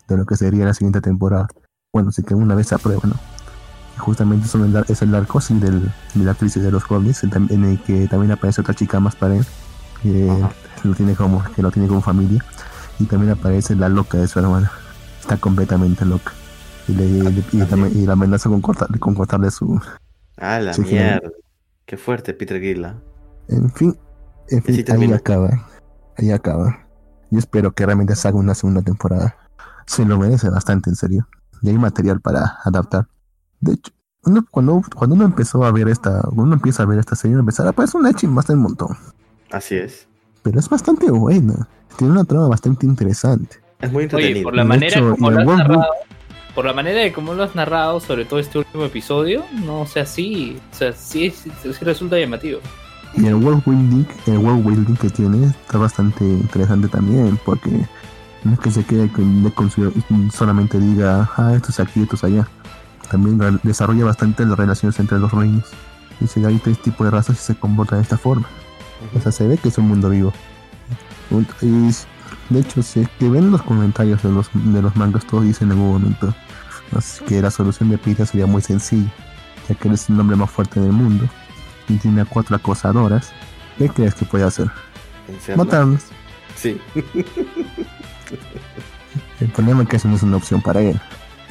de lo que sería la siguiente temporada. Bueno, sí que una vez se aprueba, ¿no? Y justamente son el es el arco sí, del, de la crisis de los goblins, en, el que también aparece otra chica más para él, que lo tiene como, que lo tiene como familia, y también aparece la loca de su hermana. Está completamente loca. Y, le, y, también- y la amenaza con, cortar, con cortarle su, Ah, la mierda. Qué fuerte, Peter. En fin, en fin ahí acaba. Ahí acaba. Yo espero que realmente se haga una segunda temporada. Se lo merece bastante, en serio. Y hay material para adaptar. De hecho, uno- cuando, cuando uno empezó a ver esta, cuando uno empieza a ver esta serie, empezar a aparecer una bastante un montón. Así es. Pero es bastante buena. Tiene una trama bastante interesante. Es muy Oye, entretenido. por la De manera hecho, como lo World por la manera de cómo lo has narrado, sobre todo este último episodio, no, o sea, sí, o sea, sí, sí, sí resulta llamativo. Y el world building, el world building que tiene está bastante interesante también, porque no es que se quede con, con su- solamente diga, ah, esto es aquí, esto es allá. También desarrolla bastante las relaciones entre los reinos. Dice, hay tres tipos de razas y se comportan de esta forma. O sea, se ve que es un mundo vivo. Y de hecho, si es que ven los comentarios de los, de los mangas, todos dicen en algún momento así que la solución de Peter sería muy sencilla, ya que él es el hombre más fuerte del mundo y tiene a cuatro acosadoras. ¿Qué crees que puede hacer? Matarlas. Sí, El problema es que eso no es una opción para él,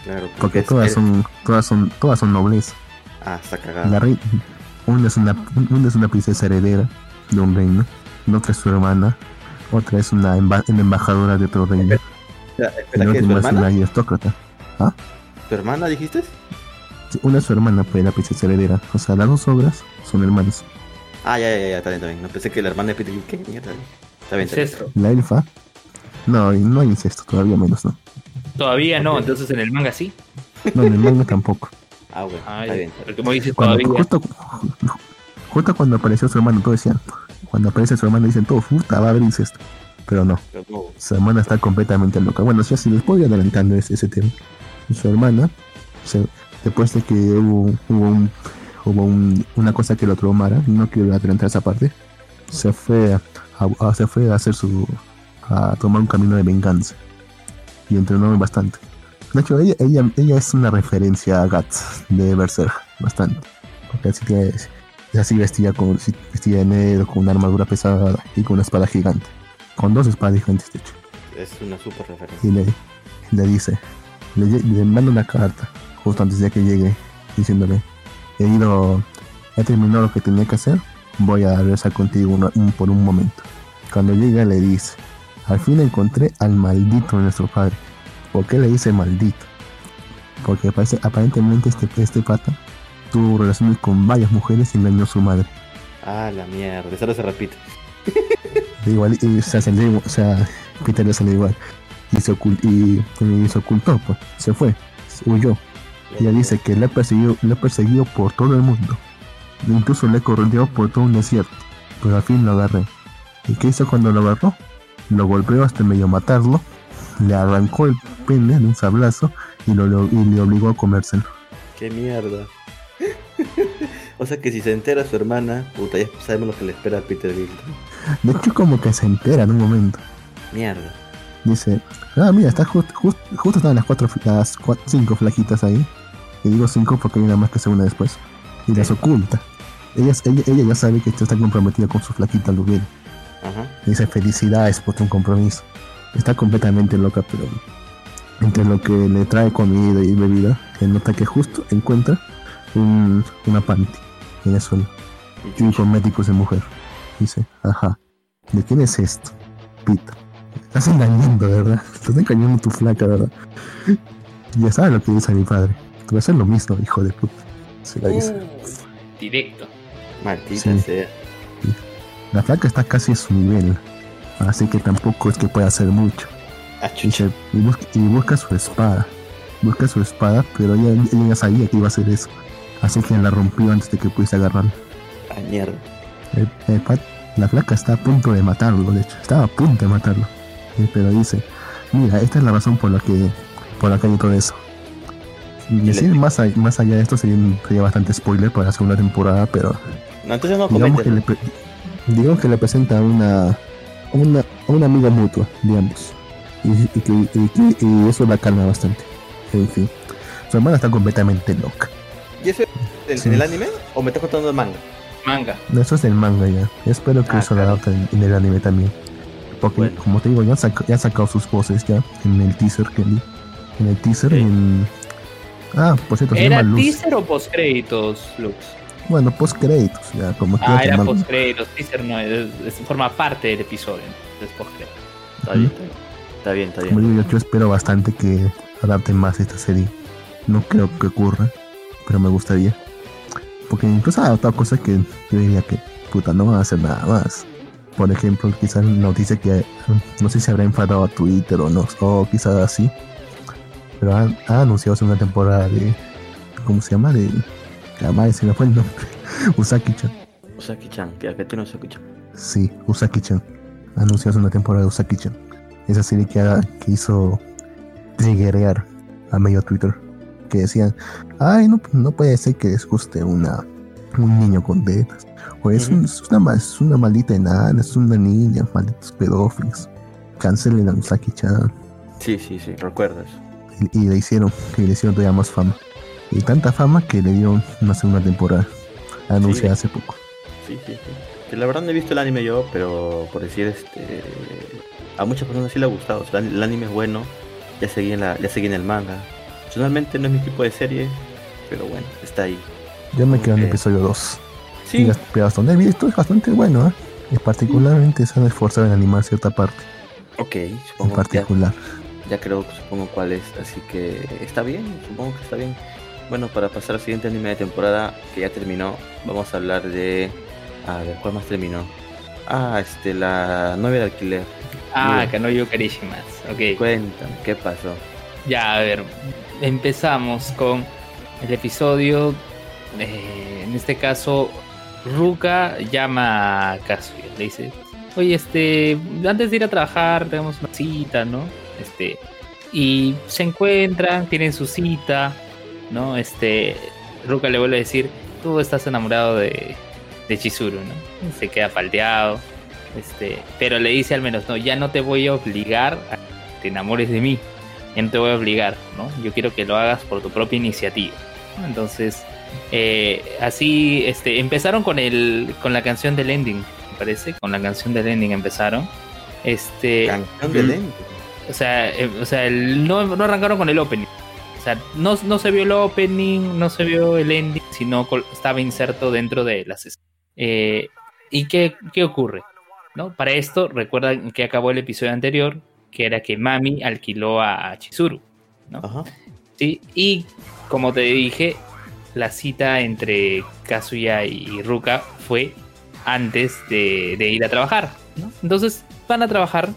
claro. porque es- todas son, todas son, todas son nobles. Ah, está La cagada. rei- una es una, una es una princesa heredera de un reino, la otra es su hermana, otra es una, emba- una embajadora de otro reino, Espera, y la ¿qué es última es una aristócrata. ¿Tu hermana dijiste? Sí, Una es su hermana, pues la princesa heredera. O sea, las dos obras son hermanas. Ah, ya, ya, ya, está bien, está bien. No pensé que la hermana de Peter. ¿Qué mierda? Está bien, está bien. Incesto. La elfa. No, no hay incesto, todavía menos, ¿no? Todavía no, entonces en el manga sí. No, en el manga tampoco. Ah, bueno, Ah, está bien. Pero como dices Cuando, todavía. justo, justo cuando apareció su hermano, todos decían. Cuando aparece su hermano, dicen todos, puta, va a haber incesto. Pero no, Pero no, su hermana está completamente loca. Bueno, ya si les puedo ir adelantando ese, ese tema. Su hermana, después de que hubo, hubo, un- hubo un- una cosa que lo traumara, no quiero adelantar esa parte, se fue a, a- se fue a hacer su a tomar un camino de venganza y entrenó bastante. De hecho, ella, ella, ella es una referencia a Guts de Berserk, bastante. Porque así tiene, es así vestida con vestida de negro, con una armadura pesada y con una espada gigante. Con dos espadas gigantes, de hecho es una super referencia. y le, le dice, le, le manda una carta justo antes de que llegue, diciéndole, he ido, he terminado lo que tenía que hacer, voy a regresar contigo una- un- por un momento. Cuando llega le dice, al fin encontré al maldito de nuestro padre. ¿Por qué le dice maldito? Porque parece, aparentemente este, este pata tuvo relaciones con varias mujeres y engañó a su madre. Ah, la mierda. Esa no se repite. Igual, y, o sea, se le- o sea, Peter le salió igual. Y se, ocult- y, y se ocultó, pues, se fue, se huyó. Ella dice que le ha perseguido, ha perseguido por todo el mundo. Incluso le corrió por todo un desierto. Pero al fin lo agarré. ¿Y qué hizo cuando lo agarró? Lo golpeó hasta medio matarlo. Le arrancó el pene de un sablazo y, lo, lo- y le obligó a comérselo. Qué mierda. o sea que si se entera su hermana, puta, ya sabemos lo que le espera a Peter Gilla. De hecho, como que se entera en un momento. Mierda. Dice, ah, mira, está just- just- justo están las cuatro, las cuatro, cinco flaquitas ahí. Y digo cinco porque hay una más que se une después. Y las oculta. Ella, ella, ella ya sabe que está comprometida con su flaquita Lubin. Ajá. Dice felicidades por tu compromiso. Está completamente loca, pero entre lo que le trae comida y bebida, nota que justo encuentra un, una panty en el suelo y de mujer. Dice, ajá, ¿de quién es esto? Pita. Estás engañando, ¿verdad? Estás engañando a tu flaca, ¿verdad? Ya sabes lo que dice mi padre. Tú vas a hacer lo mismo, hijo de puta. Se la dice. Directo. Maldita Sí. sea. La flaca está casi a su nivel. Así que tampoco es que pueda hacer mucho. Ah, Y, se- y busca, y busca su espada. Busca su espada, pero ella, ella ya sabía que iba a hacer eso. Así que la rompió antes de que pudiese agarrarla. Ah, mierda. El- el pat- la flaca está a punto de matarlo, de hecho. Estaba a punto de matarlo. Eh, Pero dice, mira, esta es la razón por la que por la que hay todo eso. Y decir más, a- más allá de esto sería, sería bastante spoiler para la segunda temporada, pero No, entonces no digamos que, le, pre- digamos que le presenta una, una, una amiga mutua de ambos. Y, y que, y y eso la calma bastante. En fin, su hermana está completamente loca. ¿Y eso es del- Sí. en el anime o me estás contando el manga? Manga. Eso es del manga ya. Espero que Ah, eso lo claro. adapten en el anime también. Porque, Bueno. como te digo, ya han, saca- ya han sacado sus voces ya en el teaser que vi. En el teaser, Sí. en. Ah, por cierto, se ¿Era llama Luz. teaser o postcréditos, Lux? Bueno, post créditos, ya, como Ah, era llamarlo. postcréditos. Teaser no, es, es- forma parte del episodio. Es postcréditos. Está bien, está bien, está Como bien. digo, yo, yo espero bastante que adapten más esta serie. No creo que ocurra, pero me gustaría. Porque incluso ha adaptado cosas que yo diría que, puta, no van a hacer nada más. Por ejemplo, quizás la noticia que no sé si habrá enfadado a Twitter o no, o quizás así. Pero han, ha anunciado una temporada de. ¿Cómo se llama? De. Además, se me fue el nombre. Usaki-chan. Usaki-chan, que acá tiene Usaki-chan. Sí, Usaki-chan. Anunció hace una temporada de Usaki-chan. Esa serie que, ha- que hizo triggerear a medio Twitter. Que decían, ay, no, no puede ser que les guste una, un niño con tetas. O es, un- es una, es una maldita enana, es una niña, malditos pedófilos. Cancelen a Usaki-chan. Sí, sí, sí, recuerdas. Y, y le hicieron, y le hicieron todavía más fama. Y tanta fama que le dieron una segunda temporada. Anunciada hace poco. Sí, sí, sí. Que la verdad no he visto el anime yo, pero por decir este. A muchas personas sí le ha gustado. O sea, el anime es bueno. Ya seguí en la, ya seguí en el manga. Personalmente no es mi tipo de serie, pero bueno, está ahí. Yo me quedo en el episodio 2. Sí, Y hasta donde he visto es bastante bueno, ¿eh? Y particularmente se han esforzado en animar cierta parte ok, en supongo que ya, particular. ya creo supongo cuál es, así que está bien, supongo que está bien. Bueno, para pasar al siguiente anime de temporada que ya terminó, vamos a hablar de a ver, ¿cuál más terminó? Ah, este, la novia de alquiler. Ah, Bien. Kanoyo Karishimas. Ok. Cuéntame, ¿qué pasó? Ya, a ver, empezamos con el episodio. Eh, en este caso, Ruka llama a Kazuya. Le dice: Oye, este, antes de ir a trabajar, tenemos una cita, ¿no? Este, y se encuentran, tienen su cita, ¿no? Este, Ruka le vuelve a decir: Tú estás enamorado de, de Chizuru, ¿no? Se queda faldeado. Este, pero le dice al menos: No, ya no te voy a obligar a que te enamores de mí ya no te voy a obligar, ¿no? Yo quiero que lo hagas por tu propia iniciativa. Entonces, eh, así, este, empezaron con el, con la canción del ending, me parece, con la canción del ending empezaron. Este, Canción de mm, lente. o sea, eh, o sea, el- no, no arrancaron con el opening. O sea, no, no se vio el opening, no se vio el ending, sino estaba inserto dentro de las. Eh, ¿Y qué, qué ocurre? ¿No? Para esto, recuerdan que acabó el episodio anterior, que era que Mami alquiló a Chizuru. ¿no? Ajá. ¿sí? Y como te dije, la cita entre Kazuya y Ruka fue antes de, de ir a trabajar. ¿no? Entonces van a trabajar,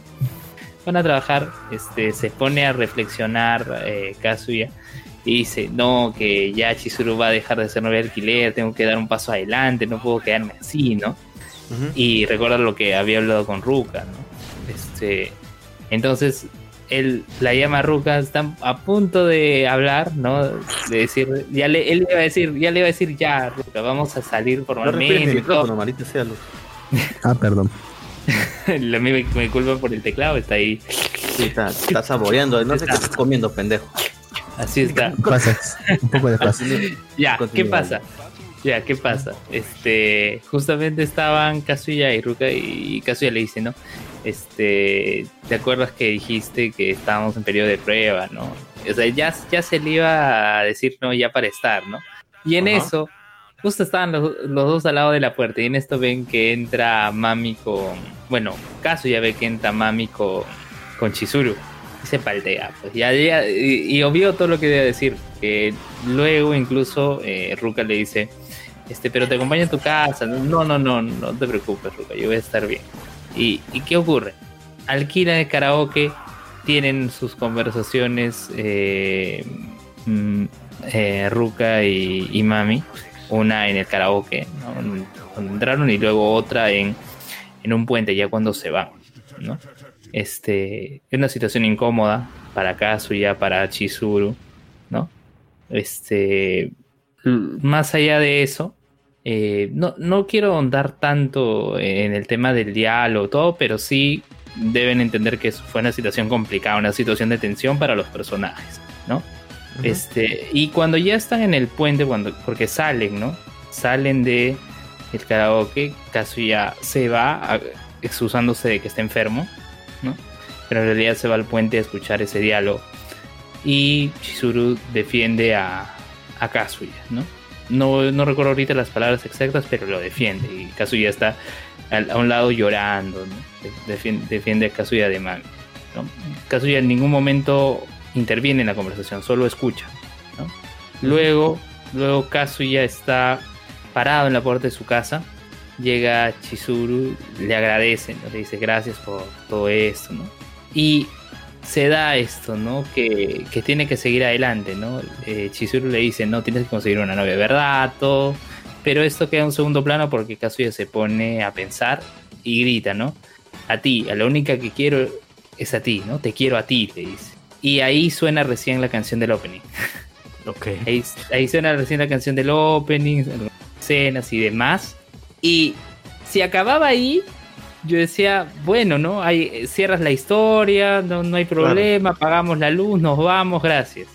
van a trabajar, este, se pone a reflexionar eh, Kazuya y dice, no, que ya Chizuru va a dejar de ser novia de alquiler, tengo que dar un paso adelante, no puedo quedarme así, ¿no? Y recuerda lo que había hablado con Ruka, ¿no? Este, entonces él la llama a Ruka, están a punto de hablar, ¿no? De decir, ya le, él le iba a decir, ya le iba a decir, ya, Ruka, vamos a salir No formalmente. sea luz. Ah, perdón. La- me, me culpa por el teclado, está ahí Sí, está, está saboreando. No sé qué estás comiendo, pendejo. Así está. Pasa, un poco de paz. Ya, ¿qué pasa? Ya, ¿qué pasa? Este, justamente estaban Kazuya y Ruka y Kazuya le dice, ¿no? Este, ¿te acuerdas que dijiste que estábamos en periodo de prueba, ¿no? O sea, ya, ya se le iba a decir, no, ya para estar, ¿no? Y en eso, justo estaban los, los dos al lado de la puerta y en esto ven que entra Mami con, bueno, Kazuya ve que entra Mami con, con Chizuru y se paltea, pues ya, ya- y, y obvio todo lo que debe decir, que luego incluso eh, Ruka le dice, este, pero te acompaño a tu casa, no, no, no, no te preocupes Ruka, yo voy a estar bien. ¿Y, y qué ocurre? Alquilan el karaoke, tienen sus conversaciones eh, mm, eh, Ruka y, y Mami, una en el karaoke, ¿no? cuando entraron y luego otra en, en un puente ya cuando se van, ¿no? Este, es una situación incómoda para Kazuya, para Chizuru, ¿no? Este, l- más allá de eso, eh, no, no quiero ahondar tanto en el tema del diálogo, todo, pero sí deben entender que fue una situación complicada, una situación de tensión para los personajes, ¿no? Este, y cuando ya están en el puente, cuando, porque salen, ¿no? Salen de el karaoke, Kazuya se va a- excusándose de que está enfermo, ¿no? Pero en realidad se va al puente a escuchar ese diálogo. Y Chizuru defiende a, a Kazuya, ¿no? ¿No? No recuerdo ahorita las palabras exactas, pero lo defiende. Y Kazuya está a un lado llorando. Defiende, defiende a Kazuya de Mami. Kazuya en ningún momento interviene en la conversación, solo escucha. Luego, luego Kazuya está parado en la puerta de su casa. Llega Chizuru, le agradece, le dice gracias por todo esto. Y se da esto, ¿no? Que, que tiene que seguir adelante, ¿no? Eh, Chizuru le dice, no, tienes que conseguir una novia, de ¿verdad? Todo. Pero esto queda en un segundo plano porque Kazuya se pone a pensar y grita, ¿no? A ti, a la única que quiero es a ti, ¿no? Te quiero a ti, le dice. Y ahí suena recién la canción del opening. Ok. Ahí, ahí suena recién la canción del opening, escenas y demás. Y si acababa ahí, yo decía, bueno, ¿no? Hay, cierras la historia, no, no hay problema, apagamos la luz, nos vamos, gracias.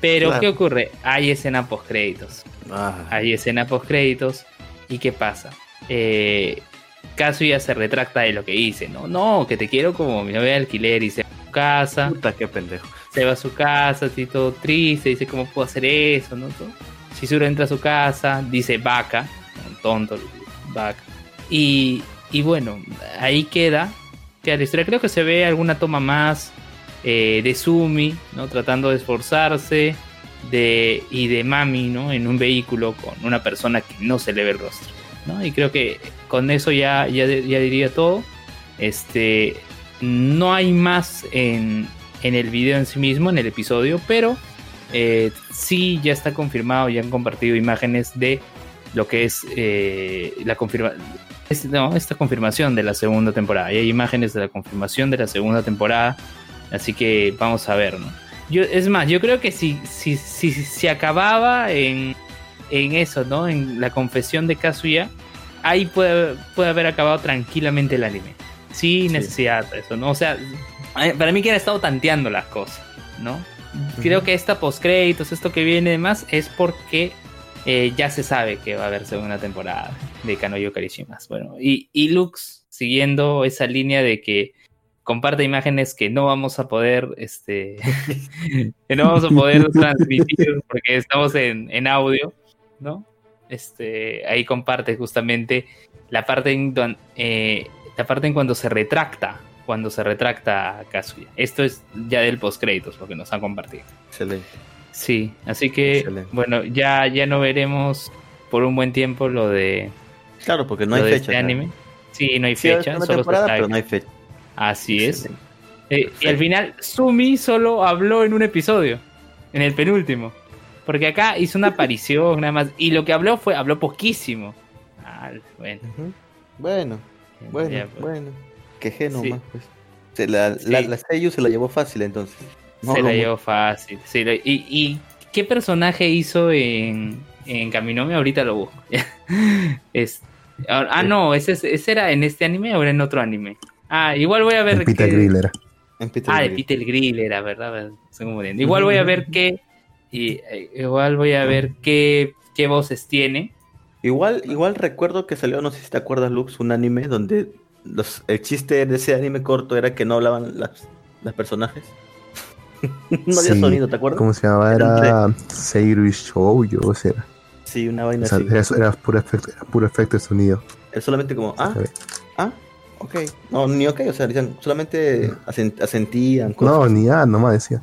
Pero, Claro. ¿qué ocurre? Hay escena post créditos. Ah, Hay escena post créditos. ¿Y qué pasa? Eh, Kazuya se retracta de lo que hice, ¿no? No, que te quiero como mi novia de alquiler y se va a su casa Puta, qué pendejo. se va a su casa, así todo triste, dice cómo puedo hacer eso, ¿no? Todo. Shizuru entra a su casa, dice vaca, tonto, vaca. Y, y bueno, ahí queda, queda la historia. Creo que se ve alguna toma más eh, de Sumi, ¿no? Tratando de esforzarse, de, y de Mami, ¿no? En un vehículo con una persona que no se le ve el rostro, ¿no? Y creo que con eso ya, ya, ya diría todo. Este, no hay más en, en el video en sí mismo, en el episodio, pero eh, sí ya está confirmado, ya han compartido imágenes de lo que es eh, la confirma es- no, esta confirmación de la segunda temporada. Y hay imágenes de la confirmación de la segunda temporada, así que vamos a ver, ¿no? Yo, es más, yo creo que si, si, si, si se acababa en, en eso, ¿no? En la confesión de Kazuya, ahí puede, puede haber acabado tranquilamente el anime. Sin Sí. necesidad de eso, ¿no? O sea, eh, para mí que han estado tanteando las cosas, ¿no? Creo que esta postcréditos, esto que viene más, es porque eh, ya se sabe que va a haber segunda temporada de Kanoyo Karishimas. Bueno, y, y Lux, siguiendo esa línea de que comparte imágenes que no vamos a poder, este, que no vamos a poder transmitir porque estamos en, en audio, ¿no? Este, ahí comparte justamente la parte en don- eh, la parte en cuando se retracta, cuando se retracta Kazuya. Esto es ya del postcréditos, lo que nos han compartido. excelente. Sí, así que Excelente. bueno, ya, ya no veremos por un buen tiempo lo de, Claro, porque no hay fecha. este anime. Sí, no hay fecha, solo se temporada, pero no hay fecha. Así es. Eh, y al final, Sumi solo habló en un episodio, en el penúltimo. Porque acá hizo una aparición nada más. Y lo que habló fue, habló poquísimo. Ah, bueno. Bueno, bueno, ya, pues. bueno. Quejé Sí. nomás, pues. Se la, la, Sí. la Seiyu se la llevó fácil entonces. No, se la como- llevó fácil. sí, la- y, y qué personaje hizo en, en? Ahorita lo busco. Es- ah, ah, no, ese, es- ese era en este anime o era en otro anime. Ah, igual voy a ver El Peter qué- Grill era. En Peter Ah, de. Peter Grill era, ¿verdad? Igual voy a ver qué. Y, eh, igual voy a ver qué, qué voces tiene. Igual, igual recuerdo que salió, no sé si te acuerdas, Lux, un anime donde los, el chiste de ese anime corto era que no hablaban las, las personajes. no había Sí, sonido, ¿te acuerdas? ¿Cómo se llamaba? Era Seiru Show, yo, o sea, Sí, una vaina o sea, así. era, era puro efecto, era puro efecto de sonido. Es solamente como, ah, ah, ok. No, ni ok, o sea, decían, solamente asen- asentían cosas. No, ni nada, nomás decía.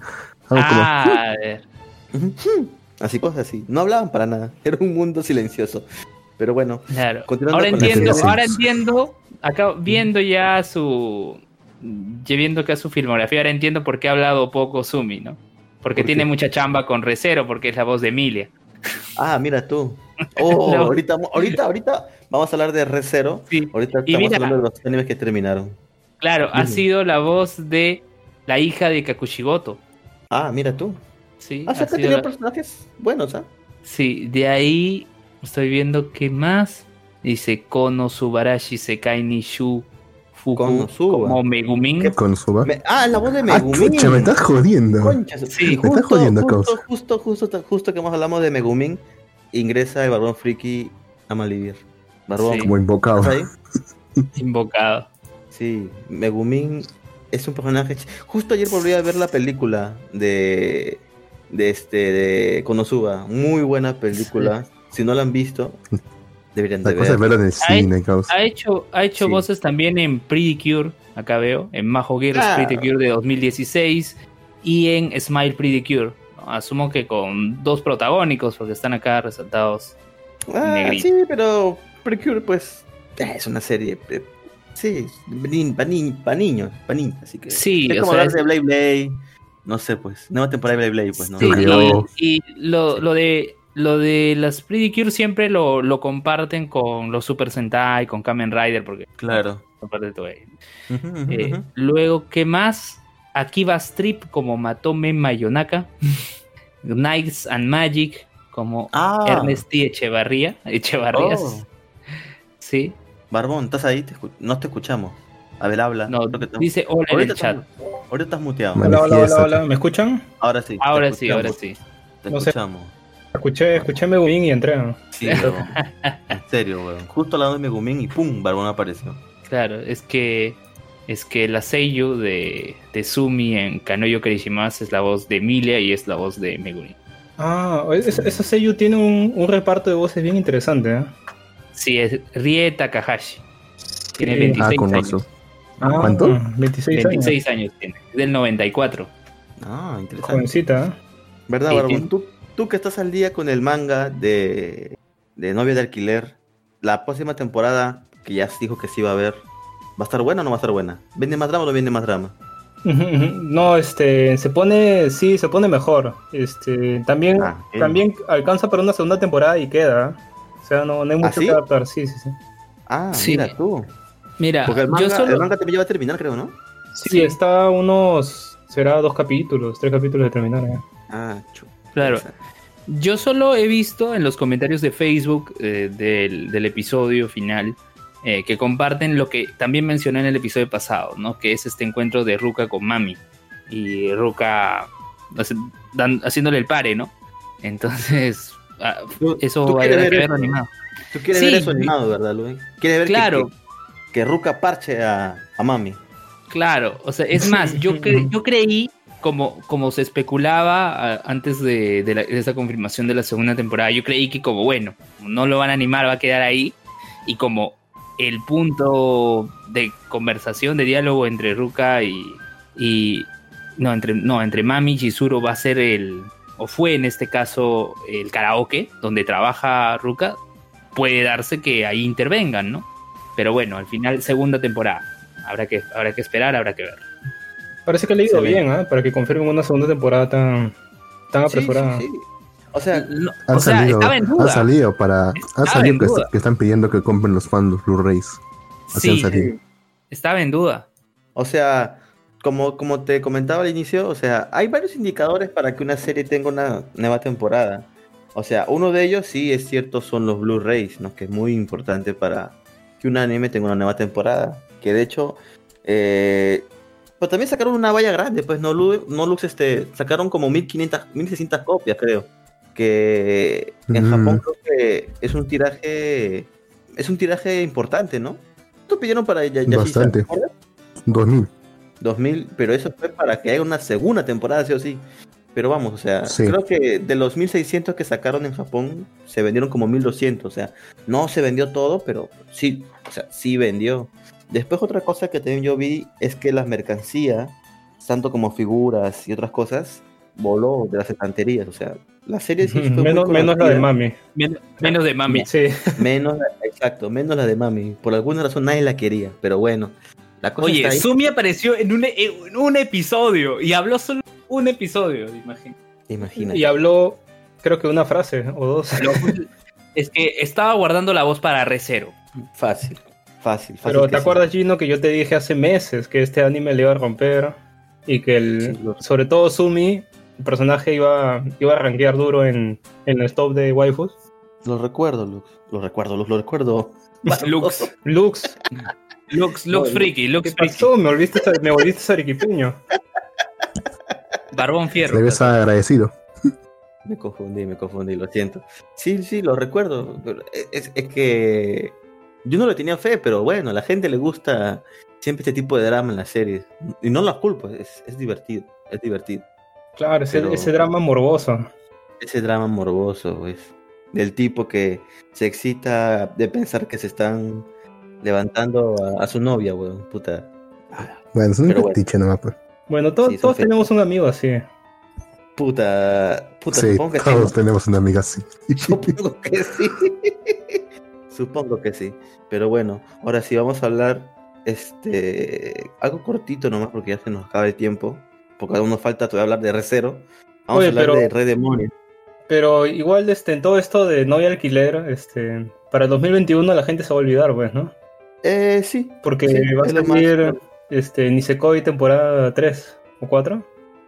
Algo como, Ah, a ver. Ujú, Así, cosas así. No hablaban para nada. Era un mundo silencioso. Pero bueno, Claro. Continuando Ahora entiendo, ahora entiendo, acá viendo ya su, viendo que su filmografía, ahora entiendo por qué ha hablado poco Sumi, ¿no? Porque ¿Por tiene mucha chamba con Recero, porque es la voz de Emilia. Ah, mira tú. Oh, No. ahorita, ahorita, ahorita vamos a hablar de Re:Zero. Sí. Ahorita estamos mira- hablando de los animes que terminaron. Claro, ha sido la voz de la hija de Kakushigoto. Ah, mira tú. Sí, Ah, ha sido la- personajes buenos, ¿ah? sí, de ahí estoy viendo qué más. Dice Kono Subarashi Sekai ni Shu Fuku Konosuba. como Megumin. Va. Me- ah, la voz de Ah, Megumin. chucha, me estás jodiendo. Concha Sí. Me estás jodiendo, justo, justo, justo, justo, justo que hemos hablamos de Megumin, ingresa el Barbón Friki a Malivir. Barbón, Sí. Como invocado. ¿estás ahí? Invocado. Sí, Megumin es un personaje. Justo ayer volví a ver la película de de este de Konosuba, muy buena película. Si no la han visto, deberían de cosa es ver. verlo en el Ay, cine, causa. Ha hecho, ha hecho Sí. voces también en Pretty Cure, acá veo, en Majo Gears Ah. Pretty Cure de 2016 y en Smile Pretty Cure. Asumo que con dos protagónicos, porque están acá resaltados. Ah, sí, pero Precure pues eh, es una serie eh, sí, para niños, para niños, así que Sí, es como sea, hablar de Blade Blade, no sé, pues, nueva temporada de Blade Blade, pues, ¿no? Sí, y lo, lo de lo de las Pretty Cure siempre lo, lo comparten con los Super Sentai, con Kamen Rider, porque Claro. comparte todo ahí. Eh, luego, ¿qué más? Akiba Strip como Matome Mayonaka. Knights and Magic como Ah, Ernesti Echevarría. Echevarría. Oh. Sí. Barbón, ¿estás ahí? Te no te escuchamos. A ver, habla. No, Creo que estamos- dice hola en el chat. estás, ahorita estás muteado. Hola, hola, hola, hola, ¿me escuchan? Ahora sí. Ahora sí, ahora escuchamos, sí. Te No sé. Escuché, escuché Megumin y entré. ¿no? Sí, weón. En serio, weón. Justo al lado de Megumin y ¡pum! Barbón apareció. Claro, es que es que la Seiyu de, de Sumi en Kanoyo Karishimasu es la voz de Emilia y es la voz de Megumi. Ah, esa, esa seiyuu tiene un, un reparto de voces bien interesante, ¿eh? Sí, es Rie Takahashi. Tiene Sí. 26 Ah, con años. Ah, ¿Cuánto? 26, 26 años tiene. Es del 94. Ah, años. interesante. Jovencita, ¿eh? ¿Verdad, Barbón? tiene- Tú, tú que estás al día con el manga de, de Novia de Alquiler, la próxima temporada, que ya se dijo que sí va a haber, ¿va a estar buena o no va a estar buena? ¿Vende más drama o no vende más drama? No, este, se pone, sí, se pone mejor. Este, también, Ah, también alcanza para una segunda temporada y queda. ¿eh? O sea, no, no hay mucho ¿Ah, sí? que adaptar, sí, sí, sí. Ah, Sí. mira tú. Mira, Porque el yo manga, solo... el manga también ya va a terminar, creo, ¿no? Sí, Sí. está unos, será dos capítulos, tres capítulos de terminar, ¿eh? Ah, chu. Claro. Yo solo he visto en los comentarios de Facebook eh, del, del episodio final eh, que comparten lo que también mencioné en el episodio pasado, ¿no? Que es este encuentro de Ruka con Mami. Y Ruka hace- dan- haciéndole el pare, ¿no? Entonces, ah, eso va a ver verlo eso. animado. Tú quieres Sí, ver eso animado, ¿verdad, Luis? ¿Quieres ver que- Claro. que, que, Ruka parche a, a Mami? Claro, o sea, es más, yo, cre- yo creí, como, como se especulaba antes de, de la- esa confirmación de la segunda temporada, yo creí que como, bueno, no lo van a animar, va a quedar ahí, y como el punto de conversación, de diálogo entre Ruka y... y no, entre, no, entre Mami y Chizuru va a ser el, o fue en este caso el karaoke, donde trabaja Ruka, puede darse que ahí intervengan, ¿no? Pero bueno, al final, segunda temporada. Habrá que, habrá que esperar, habrá que ver. Parece que le ha ido bien, ¿eh? Para que confirmen una segunda temporada tan, tan apresurada. sí, sí. O sea, No, Han o sea, salido, estaba en duda. han salido para. Salido que, están pidiendo que compren los fans los Blu-rays. Así Sí, estaba en duda. O sea, como, como te comentaba al inicio, o sea, hay varios indicadores para que una serie tenga una nueva temporada. O sea, uno de ellos sí es cierto son los Blu-rays, ¿no? Que es muy importante para que un anime tenga una nueva temporada. Que de hecho, eh, Pero también sacaron una valla grande, pues no, no Lux, este, sacaron como 1500, 1600 copias, creo. Que en Mm. Japón creo que es un tiraje, es un tiraje importante, ¿no? ¿Cuánto pidieron para ya, Yashiza? Bastante. 2000. 2000, pero eso fue para que haya una segunda temporada, sí o sí. Pero vamos, o sea, Sí. creo que de los 1600 que sacaron en Japón, se vendieron como 1200. O sea, no se vendió todo, pero sí, o sea, sí vendió. Después, otra cosa que también yo vi es que las mercancías, tanto como figuras y otras cosas, voló de las estanterías. O sea, la serie sí fue muy menos, menos la de mami. Men- menos de mami. Sí. Menos, la- exacto, menos la de mami. Por alguna razón nadie la quería, pero bueno. La cosa Oye, está ahí. Sumi apareció en un, en un episodio y habló solo un episodio, imagínate. Imagínate. Y habló, creo que una frase o dos. Es que estaba guardando la voz para Recero. Fácil, fácil, fácil. Pero ¿te sí. acuerdas, Gino, que yo te dije hace meses que este anime le iba a romper? Y que el, Sí, sobre todo Sumi, el personaje iba, iba a rankear duro en, en el top de waifus. Lo recuerdo, Lux. Lo recuerdo, Lux, lo recuerdo. Lux, Lux, Lux, Lux No, Freaky, ¿qué Lux Freaky. pasó? Me volviste, me volviste sariquipeño. Barbón Fierro. Debes estar agradecido. Me confundí, me confundí, lo siento. Sí, sí, lo recuerdo. pero Es, es que yo no le tenía fe, pero bueno, a la gente le gusta siempre este tipo de drama en las series. Y no las culpo, es, es divertido, es divertido. Claro, ese, Pero- ese drama morboso. Ese drama morboso, pues. Del tipo que se excita de pensar que se están levantando a, a su novia, weón. Puta. Bueno, es un Pero bueno. fetiche nomás, pues. Bueno, to- Sí, todos fe- tenemos un amigo así. Puta. Puta, Sí, supongo que sí. todos tenemos una amiga así. Supongo que sí. Supongo que sí. Pero bueno, ahora sí vamos a hablar este algo cortito nomás porque ya se nos acaba el tiempo. Porque aún nos falta todavía hablar de Recero. Vamos Oye, a hablar pero- de Demonio. Pero igual este, en todo esto de novia alquiler, este, para el 2021 la gente se va a olvidar, pues, ¿no? Eh, sí. Porque Sí, va a más- salir este, Nisekoi temporada 3 o 4.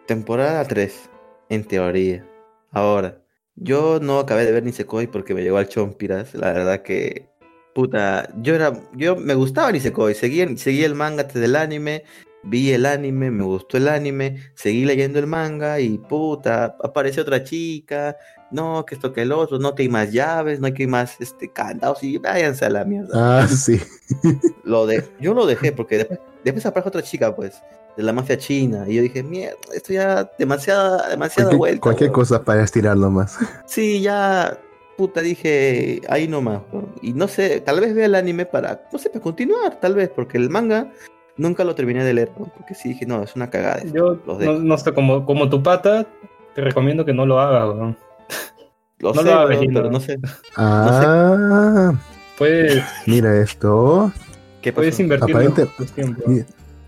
Temporada 3, en teoría. Ahora, yo no acabé de ver Nisekoi porque me llegó al Chompiras. La verdad que. Puta, yo era. Yo me gustaba Nisekoi. Seguía, seguía el manga antes del anime. Vi el anime, me gustó el anime. Seguí leyendo el manga y puta, apareció otra chica. No, que esto que el otro. No que hay más llaves, no hay que hay más este, candados. Y váyanse a la mierda. Ah, sí. Lo de, yo lo dejé porque después, después aparece otra chica, pues, de la mafia china. Y yo dije, mierda, esto ya demasiada, demasiada Cualquier, vuelta. cualquier weón". cosa para estirarlo más. Sí, ya, puta, dije, ahí nomás. weón. Y no sé, tal vez vea el anime para, no sé, para continuar, tal vez, porque el manga nunca lo terminé de leer, porque sí dije, no, es una cagada. esto". Yo, no, no sé, como, como tu pata, te recomiendo que no lo hagas, weón. Lo no sé, lo pero no sé. Ah, Puedes, mira esto. ¿Qué pasó? puedes invertir Aparente- tiempo.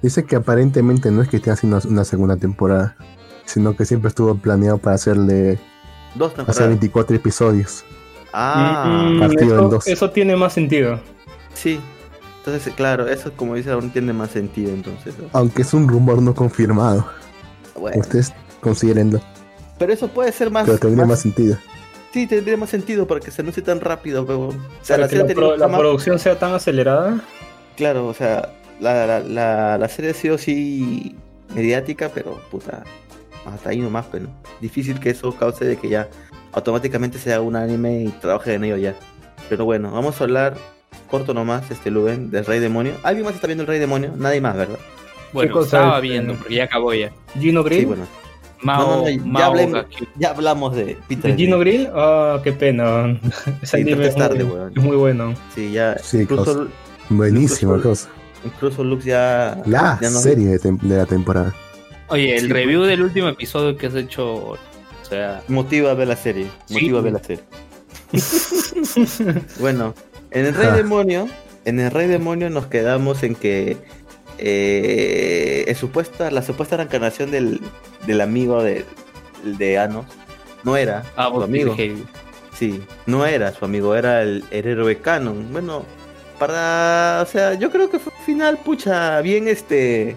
Dice que aparentemente no es que esté haciendo una segunda temporada, sino que siempre estuvo planeado para hacerle Dos hacer temporadas. 24 episodios. Ah, Mm, partido en eso, dos. eso tiene más sentido. sí. Entonces, claro, eso como dice, aún tiene más sentido, entonces. ¿no? Aunque es un rumor no confirmado. Bueno, Ustedes considérenlo, pero eso puede ser más, pero tendría más más sentido. Sí, tendría más sentido para que se anuncie tan rápido, pero... O sea, Para la que la, pro- la más- producción sea tan acelerada. Claro, o sea, la, la, la, la serie ha sido sí mediática, pero puta, hasta ahí nomás, pero difícil que eso cause de que ya automáticamente sea un anime y trabaje en ello ya. Pero bueno, vamos a hablar corto nomás, este Luben, del Rey Demonio. ¿Alguien más está viendo el Rey Demonio? Nadie más, ¿verdad? Bueno, estaba es, viendo, eh? porque ya acabó ya. Gino Grill. Sí, bueno. Mao, No, no, no, ya hablamos de Peter. ¿De Gino Grill. Grill? Ah, qué pena. Ese Sí, anime pero es tarde, muy, weón. es muy bueno. Sí, ya. Sí, incluso, cosa. Buenísima Incluso- cosa. incluso Lux ya... La ya no- serie de, la temporada. Oye, el Sí, review del último episodio que has hecho, o sea, Motiva a ver la serie. Sí. Motiva a ver la serie. bueno, en el Rey Ah. Demonio, en el Rey Demonio nos quedamos en que eh, el supuesta, la supuesta reencarnación del, del amigo de, de Anos no era ah, su amigo. Sí, no era su amigo, era el, el héroe canon. Bueno, para, o sea, yo creo que fue un final, pucha, bien este,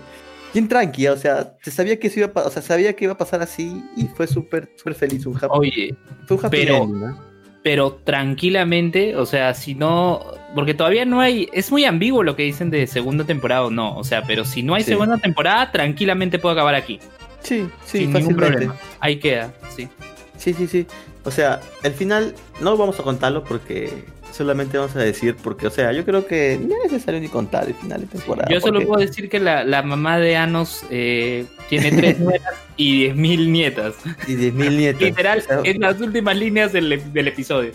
bien tranquila, o sea, se sabía que iba a, o sea, sabía que iba a pasar así y fue súper, súper feliz, un happy, Oye, fue un happy pero- ending, ¿no? Pero tranquilamente, o sea, si no, porque todavía no hay, es muy ambiguo lo que dicen de segunda temporada o no, o sea, pero si no hay Sí. segunda temporada, tranquilamente puede acabar aquí, Sí, sí, sin ningún problema. Ahí queda, sí. Sí, sí, sí. O sea, el final no vamos a contarlo porque solamente vamos a decir porque, o sea, yo creo que no es necesario ni contar el final de temporada. Yo solo porque- puedo decir que la, la mamá de Anos eh, tiene tres nueras y diez mil nietas. Y 10.000 nietos. Literal, O sea, en las últimas líneas del, del episodio.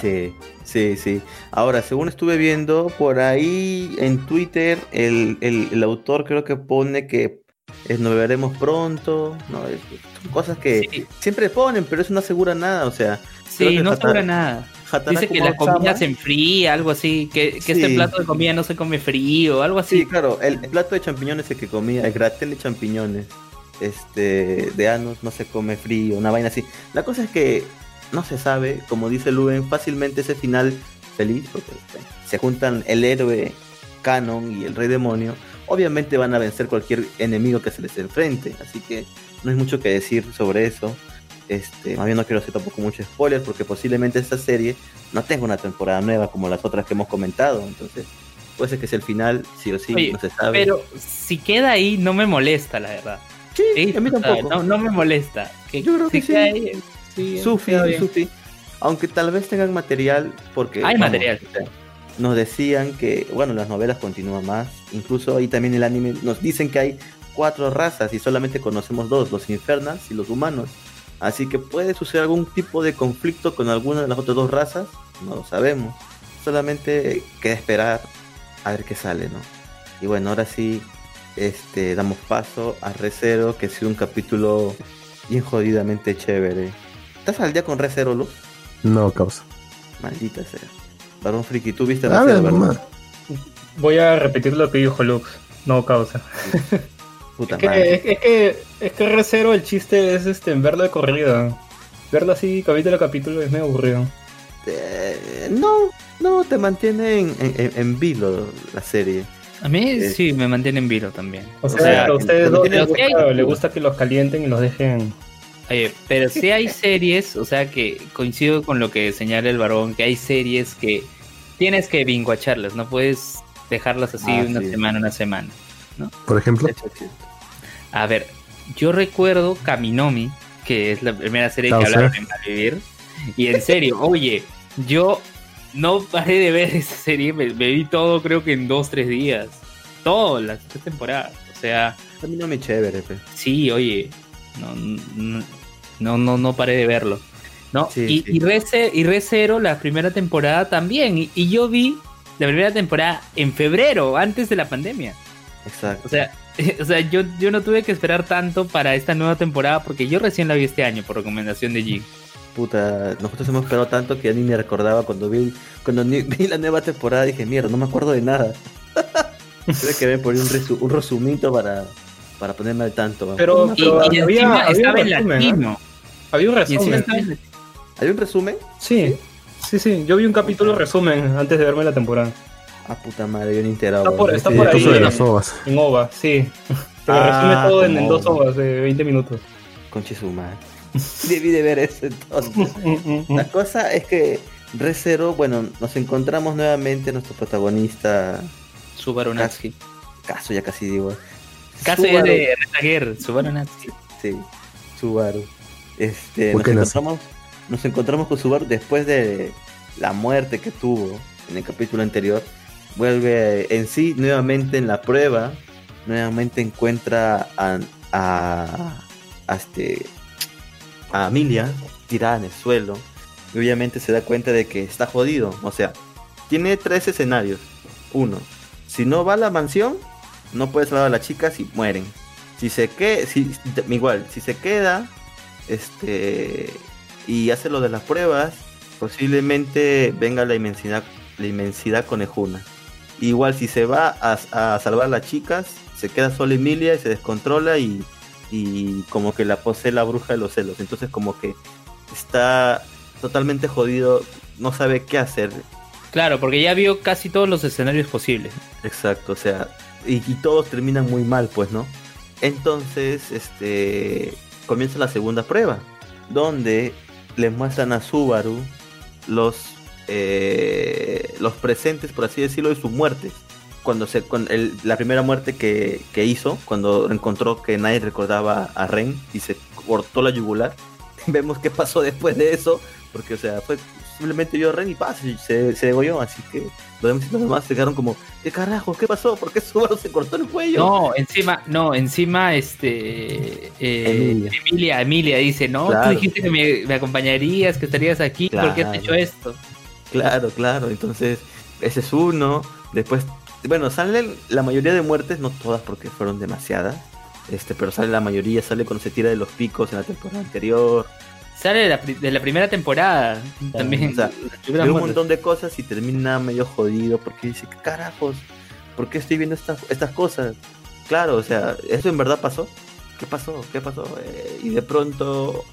Sí, sí, sí. Ahora, según estuve viendo, por ahí en Twitter, el, el- el autor creo que pone que eh, nos veremos pronto. No, son cosas que Sí. siempre ponen, pero eso no asegura nada. O sea, Sí, no asegura nada. Dice que la comida se enfría, algo así, que, que este Sí. plato de comida no se come frío, algo así. Sí, claro, el, el plato de champiñones el que comía, el gratel de champiñones, este, de anos, no se come frío, una vaina así. La cosa es que no se sabe, como dice Luben, fácilmente ese final feliz, porque se juntan el héroe canon y el rey demonio, obviamente van a vencer cualquier enemigo que se les enfrente, así que no hay mucho que decir sobre eso. Este, más bien no quiero hacer tampoco mucho spoiler porque posiblemente esta serie no tenga una temporada nueva como las otras que hemos comentado, entonces puede ser que sea el final, sí o sí, Oye, no se sabe. Pero si queda ahí, no me molesta, la verdad. sí, Sí, a mí tampoco. no, no me molesta. Que, Yo creo que si sí. queda ahí, sí, Sufi. Sufi. Aunque tal vez tengan material, porque Hay material. o sea, nos decían que, bueno, las novelas continúan más. Incluso ahí también el anime nos dicen que hay cuatro razas y solamente conocemos dos, los infernals y los humanos. Así que puede suceder algún tipo de conflicto con alguna de las otras dos razas, no lo sabemos. Solamente queda esperar a ver qué sale, ¿no? Y bueno, ahora sí, este, damos paso a Recero, que ha sido un capítulo bien jodidamente chévere. ¿Estás al día con Recero, Luz? No, causa. Maldita sea. Varón Friki, ¿tú viste A Recero, ver, verdad? Voy a repetir lo que dijo Lux. No causa. Puta Es que, madre. es, es que, es que R0 el chiste es este, en verlo de corrida. Verlo así capítulo a capítulo es medio aburrido. Eh, no, no, te mantiene en, en, en- en vilo la serie. A mí Eh, sí me mantiene en vilo también. O O sea, sea, a ustedes dos les gusta, hay- les gusta que los calienten y los dejen. Oye, pero sí hay series, o sea que coincido con lo que señala el varón, que hay series que tienes que binguacharlas, no puedes dejarlas así Ah, una sí. semana, una semana. Por ejemplo. A ver, yo recuerdo Kaminomi, que es la primera serie que hablaron en Malvivir, y en serio, oye, yo no paré de ver esa serie, me, me vi todo creo que en dos, tres días. Todas las tres temporadas. O sea, A mí no me chévere, pe. sí, oye, no, no, no, no, no paré de verlo. ¿no? Sí, y, sí. y Re y Re Zero, la primera temporada también. Y, y yo vi la primera temporada en febrero, antes de la pandemia. Exacto. O sea, o sea yo, yo no tuve que esperar tanto para esta nueva temporada porque yo recién la vi este año por recomendación de G. Puta, nosotros hemos esperado tanto que ya ni me recordaba cuando vi, cuando ni- vi la nueva temporada dije, mierda, no me acuerdo de nada. Tuve que ver por ahí un, resu- un resumito para, para ponerme al tanto. Pero- me Y, y había- encima había estaba en resumen, ¿no? latino. Había un resumen. estaba en. ¿Hay un resumen? Sí, sí, sí. Yo vi un capítulo resumen antes de verme la temporada. Ah, puta madre, yo ni enterado. Está por- está Sí, por ahí. De las ovas. En OVA, sí. Lo Ah, resume todo en, dos OVA. ovas de 20 minutos. Conche su madre. Debí de ver eso entonces. La cosa es que Recero, bueno, nos encontramos nuevamente nuestro protagonista, Subaru Natsuki. caso ya casi digo. Caso Subaru. de Retaguer, Subaru Natsuki. Sí, Subaru. Este, ¿Por nos encontramos, nos encontramos con Subaru después de la muerte que tuvo en el capítulo anterior. Vuelve en sí nuevamente en la prueba. Nuevamente encuentra a, a, este, a Amelia tirada en el suelo. Y obviamente se da cuenta de que está jodido. O sea, tiene tres escenarios. Uno, si no va a la mansión, no puede salvar a las chicas y mueren. Si se queda, si, igual, si se queda, este, y hace lo de las pruebas, posiblemente venga la inmensidad, la inmensidad conejuna. Igual si se va a, a salvar a las chicas, se queda sola Emilia y se descontrola y, y como que la posee la bruja de los celos. Entonces como que está totalmente jodido, no sabe qué hacer. Claro, porque ya vio casi todos los escenarios posibles. Exacto, o sea, y, y todos terminan muy mal, pues, ¿no? Entonces, este, comienza la segunda prueba, donde le muestran a Subaru los, eh, los presentes, por así decirlo, de sus muertes. Cuando se, con el- la primera muerte que, que hizo, cuando encontró que nadie recordaba a Ren y se cortó la yugular, vemos qué pasó después de eso, porque, o sea, fue simplemente vio a Ren y pasa, y se, se degolló, así que los demás, los demás se quedaron como, ¿qué carajo? ¿Qué pasó? ¿Por qué Subaru se cortó el cuello? No, encima, no, encima, este. eh, Emilia. Emilia. Emilia, dice, no, Claro. tú dijiste que me, me acompañarías, que estarías aquí, ¿por qué has Claro. hecho esto? Claro, claro. Entonces, ese es uno. Después, bueno, salen la mayoría de muertes, no todas porque fueron demasiadas. Este, pero sale la mayoría, sale cuando se tira de los picos en la temporada anterior. Sale de la, pri- de la primera temporada. También. o sea, Ve un montón de cosas y termina medio jodido porque dice, ¿qué carajos? ¿Por qué estoy viendo estas, estas cosas? Claro, o sea, ¿eso en verdad pasó? ¿Qué pasó? ¿Qué pasó? Eh, y de pronto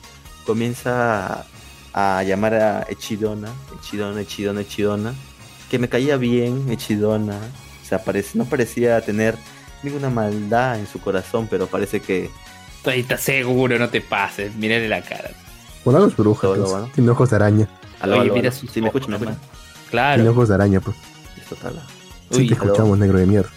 comienza a llamar a Echidona, Echidona, Echidona, Echidona, que me caía bien, Echidona. O sea, parece, no parecía tener ninguna maldad en su corazón, pero parece que Ahí está seguro, no te pases. Mírale la cara. Brujas, Todo lo pues, bueno. tiene ojos de araña. Aló, Oye, aló, mira aló. sus Sí, me escucha, me escucha. Tiene Claro. ojos de araña, pues. Listo, está la- Sí, Uy, te aló. escuchamos, negro de mierda.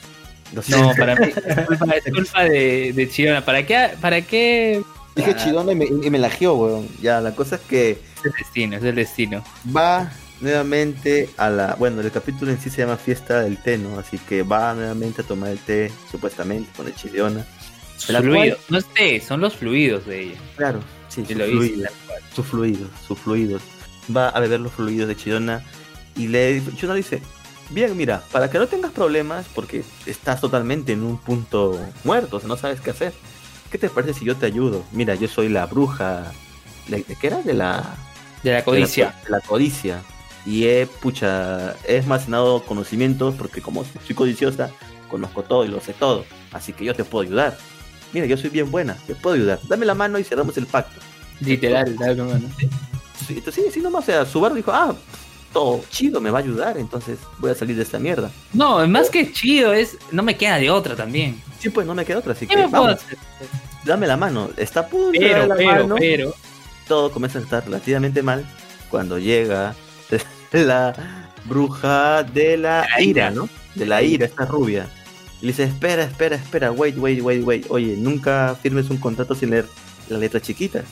No, para mí es culpa, es culpa de, de Chirona. ¿Para qué? ¿Para qué? Dije Chidona y me, y me lagió, weón. Ya, la cosa es que Es el destino, es el destino. va nuevamente a la. Bueno, el capítulo en sí se llama Fiesta del Té, ¿no? Así que va nuevamente a tomar el té, supuestamente, con el Chidona. Fluidos. No es té, son los fluidos de ella. Claro, sí, sus lo fluidos, sus fluidos, sus fluidos. Va a beber los fluidos de Chidona y le Chidona dice. Bien, mira, para que no tengas problemas, porque estás totalmente en un punto muerto, o sea, no sabes qué hacer. ¿Qué te parece si yo te ayudo? Mira, yo soy la bruja. ¿De, qué era? De la. De la codicia. de la, de la codicia. Y he, pucha, he almacenado conocimientos porque como soy codiciosa, conozco todo y lo sé todo. Así que yo te puedo ayudar. Mira, yo soy bien buena, te puedo ayudar. Dame la mano y cerramos el pacto. Literal, dale, mano. Sí, entonces, sí, sí, nomás, o sea, Subaru dijo, ah, todo chido, me va a ayudar, entonces voy a salir de esta mierda. No, más que chido, es. No me queda de otra también. Sí, pues no me queda otra, así ¿Qué que me puedo vamos, hacer? dame la mano. Está de Pero, la pero, mano. pero. todo comienza a estar relativamente mal cuando llega la bruja de la La ira. ira, ¿no? De la ira, esta rubia. Y le dice, espera, espera, espera, wait, wait, wait, wait. Oye, nunca firmes un contrato sin leer la letra chiquita.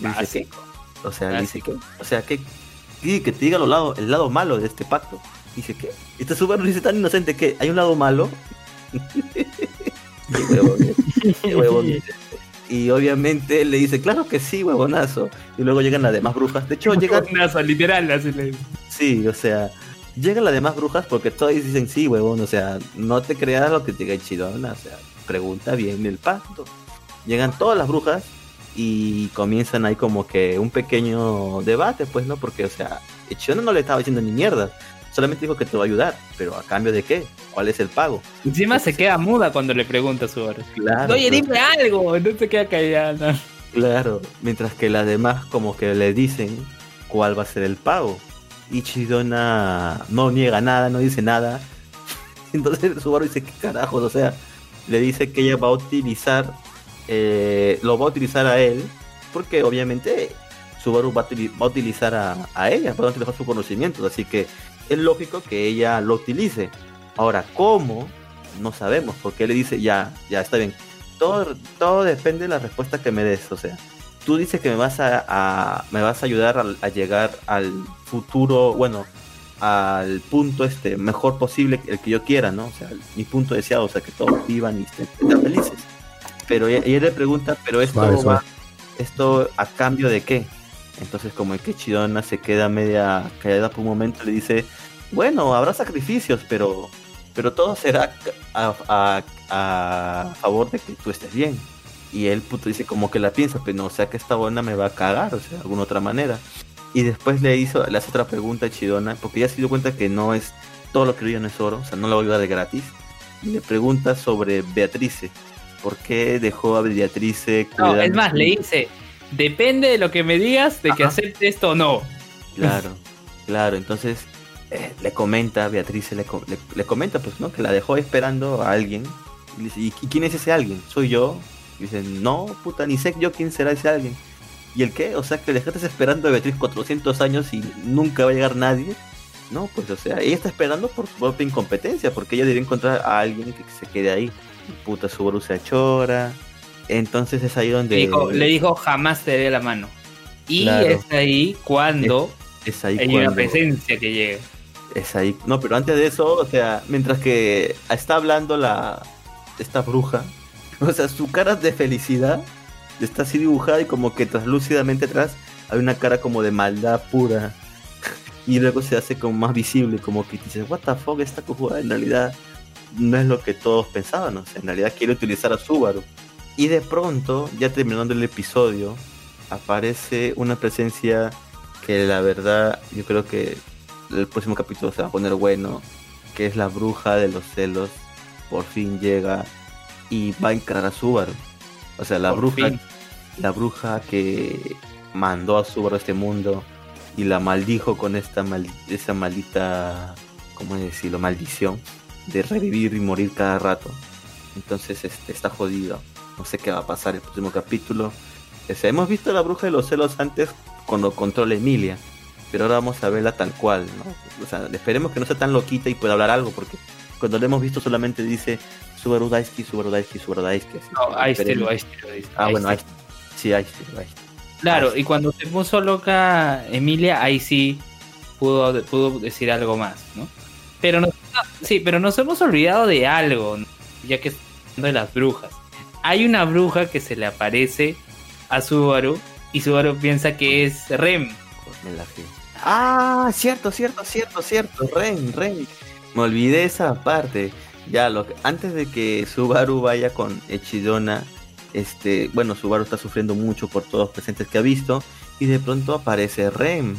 Básico. O sea, dice. ¿qué? O sea, ¿qué? Sí, que te diga lo lado, el lado malo de este pacto. Dice, ¿qué? Y este Subaru dice tan inocente que hay un lado malo. Qué huevón, ¿eh? Qué huevón. Y obviamente le dice, claro que sí, huevonazo. Y luego llegan las demás brujas. De hecho, llegan, literal, así le sí, o sea, llegan las demás brujas porque todos dicen, sí, huevón, o sea, no te creas lo que te diga Chidona, o sea, pregunta bien el pacto. Llegan todas las brujas y comienzan ahí como que un pequeño debate, pues, ¿no? Porque, o sea, Chidona no le estaba diciendo ni mierda. Solamente dijo que te va a ayudar, pero a cambio de qué? ¿Cuál es el pago? Encima se queda muda cuando le pregunta a su hora. Claro. Oye, dime algo. No se queda callada. Claro, mientras que las demás como que le dicen cuál va a ser el pago. Y Chidona no niega nada, no dice nada. Entonces Subaru dice, ¿qué carajos? O sea, le dice que ella va a utilizar, eh, lo va a utilizar a él, porque obviamente Subaru va a, va a utilizar a, a ella, va a utilizar sus conocimientos, así que es lógico que ella lo utilice. Ahora, ¿cómo? No sabemos, porque le dice, ya, ya está bien, todo, todo depende de la respuesta que me des. O sea, tú dices que me vas a, me vas a ayudar a, a llegar al futuro, bueno, al punto este mejor posible, el que yo quiera, ¿no? O sea, mi punto deseado, o sea, que todos vivan y estén felices. Pero ella, ella le pregunta, pero esto va- esto a cambio de qué? Entonces como que Chidona se queda media callada por un momento y le dice, bueno, habrá sacrificios, pero pero todo será a, a- a favor de que tú estés bien. Y él puto dice como que la piensa, pero no, o sea que esta buena me va a cagar, o sea, de alguna otra manera. Y después le hizo, le hace otra pregunta a Chidona, porque ya se dio cuenta que no es, todo lo que brilla no es oro, o sea, no la va a ayudar de gratis. Y le pregunta sobre Beatrice. ¿Por qué dejó a Beatrice No, cuidando- es más, le dice, depende de lo que me digas de que Ajá. acepte esto o no. Claro, claro. Entonces eh, le comenta, Beatriz le, le, le comenta, pues, ¿no? Que la dejó esperando a alguien. Y le dice, ¿y, y quién es ese alguien? ¿Soy yo? Y dicen, no, puta, ni sé yo quién será ese alguien. ¿Y el qué? O sea, que dejaste esperando a Beatriz 400 años y nunca va a llegar nadie. No, pues o sea, ella está esperando por su propia incompetencia, porque ella debe encontrar a alguien que se quede ahí. Puta, Subaru se achora. Entonces es ahí donde... Le dijo, le dijo, jamás te dé la mano. Y Claro. es ahí cuando Es ahí hay una presencia que llega. Es ahí. No, pero antes de eso, o sea, mientras que está hablando la esta bruja, o sea, su cara de felicidad está así dibujada y como que translúcidamente atrás hay una cara como de maldad pura. Y luego se hace como más visible, como que dices, what the fuck, esta cojuda en realidad no es lo que todos pensaban, o sea, en realidad quiere utilizar a Subaru. Y de pronto, ya terminando el episodio, aparece una presencia que la verdad yo creo que el próximo capítulo se va a poner bueno, que es la bruja de los celos, por fin llega y va a encarar a Subaru. O sea, la Por bruja, fin. la bruja que mandó a Subaru a este mundo y la maldijo con esta mal- esa maldita, ¿cómo decirlo? Maldición de revivir y morir cada rato. Entonces este, está jodido. No sé qué va a pasar el próximo capítulo. O sea, hemos visto a la bruja de los celos antes cuando controla Emilia. Pero ahora vamos a verla tal cual, ¿no? O sea, esperemos que no sea tan loquita y pueda hablar algo, porque cuando la hemos visto solamente dice Subaru Daisuke, Subaru Daisuke, Subaru Daisuke. No, ahí esperemos. ahí está, Ah, bueno, ahí. Sí, ahí está, ahí. Claro, y cuando se puso loca Emilia, ahí sí pudo, pudo decir algo más, ¿no? Pero nos, sí, pero nos hemos olvidado de algo, ¿no? ya que estamos hablando de las brujas. Hay una bruja que se le aparece a Subaru y Subaru piensa que es Rem. Ah, cierto, cierto, cierto, cierto. Ren, Ren. Me olvidé esa parte. Ya, lo que, antes de que Subaru vaya con Echidona, este, bueno, Subaru está sufriendo mucho por todos los presentes que ha visto. Y de pronto aparece Ren.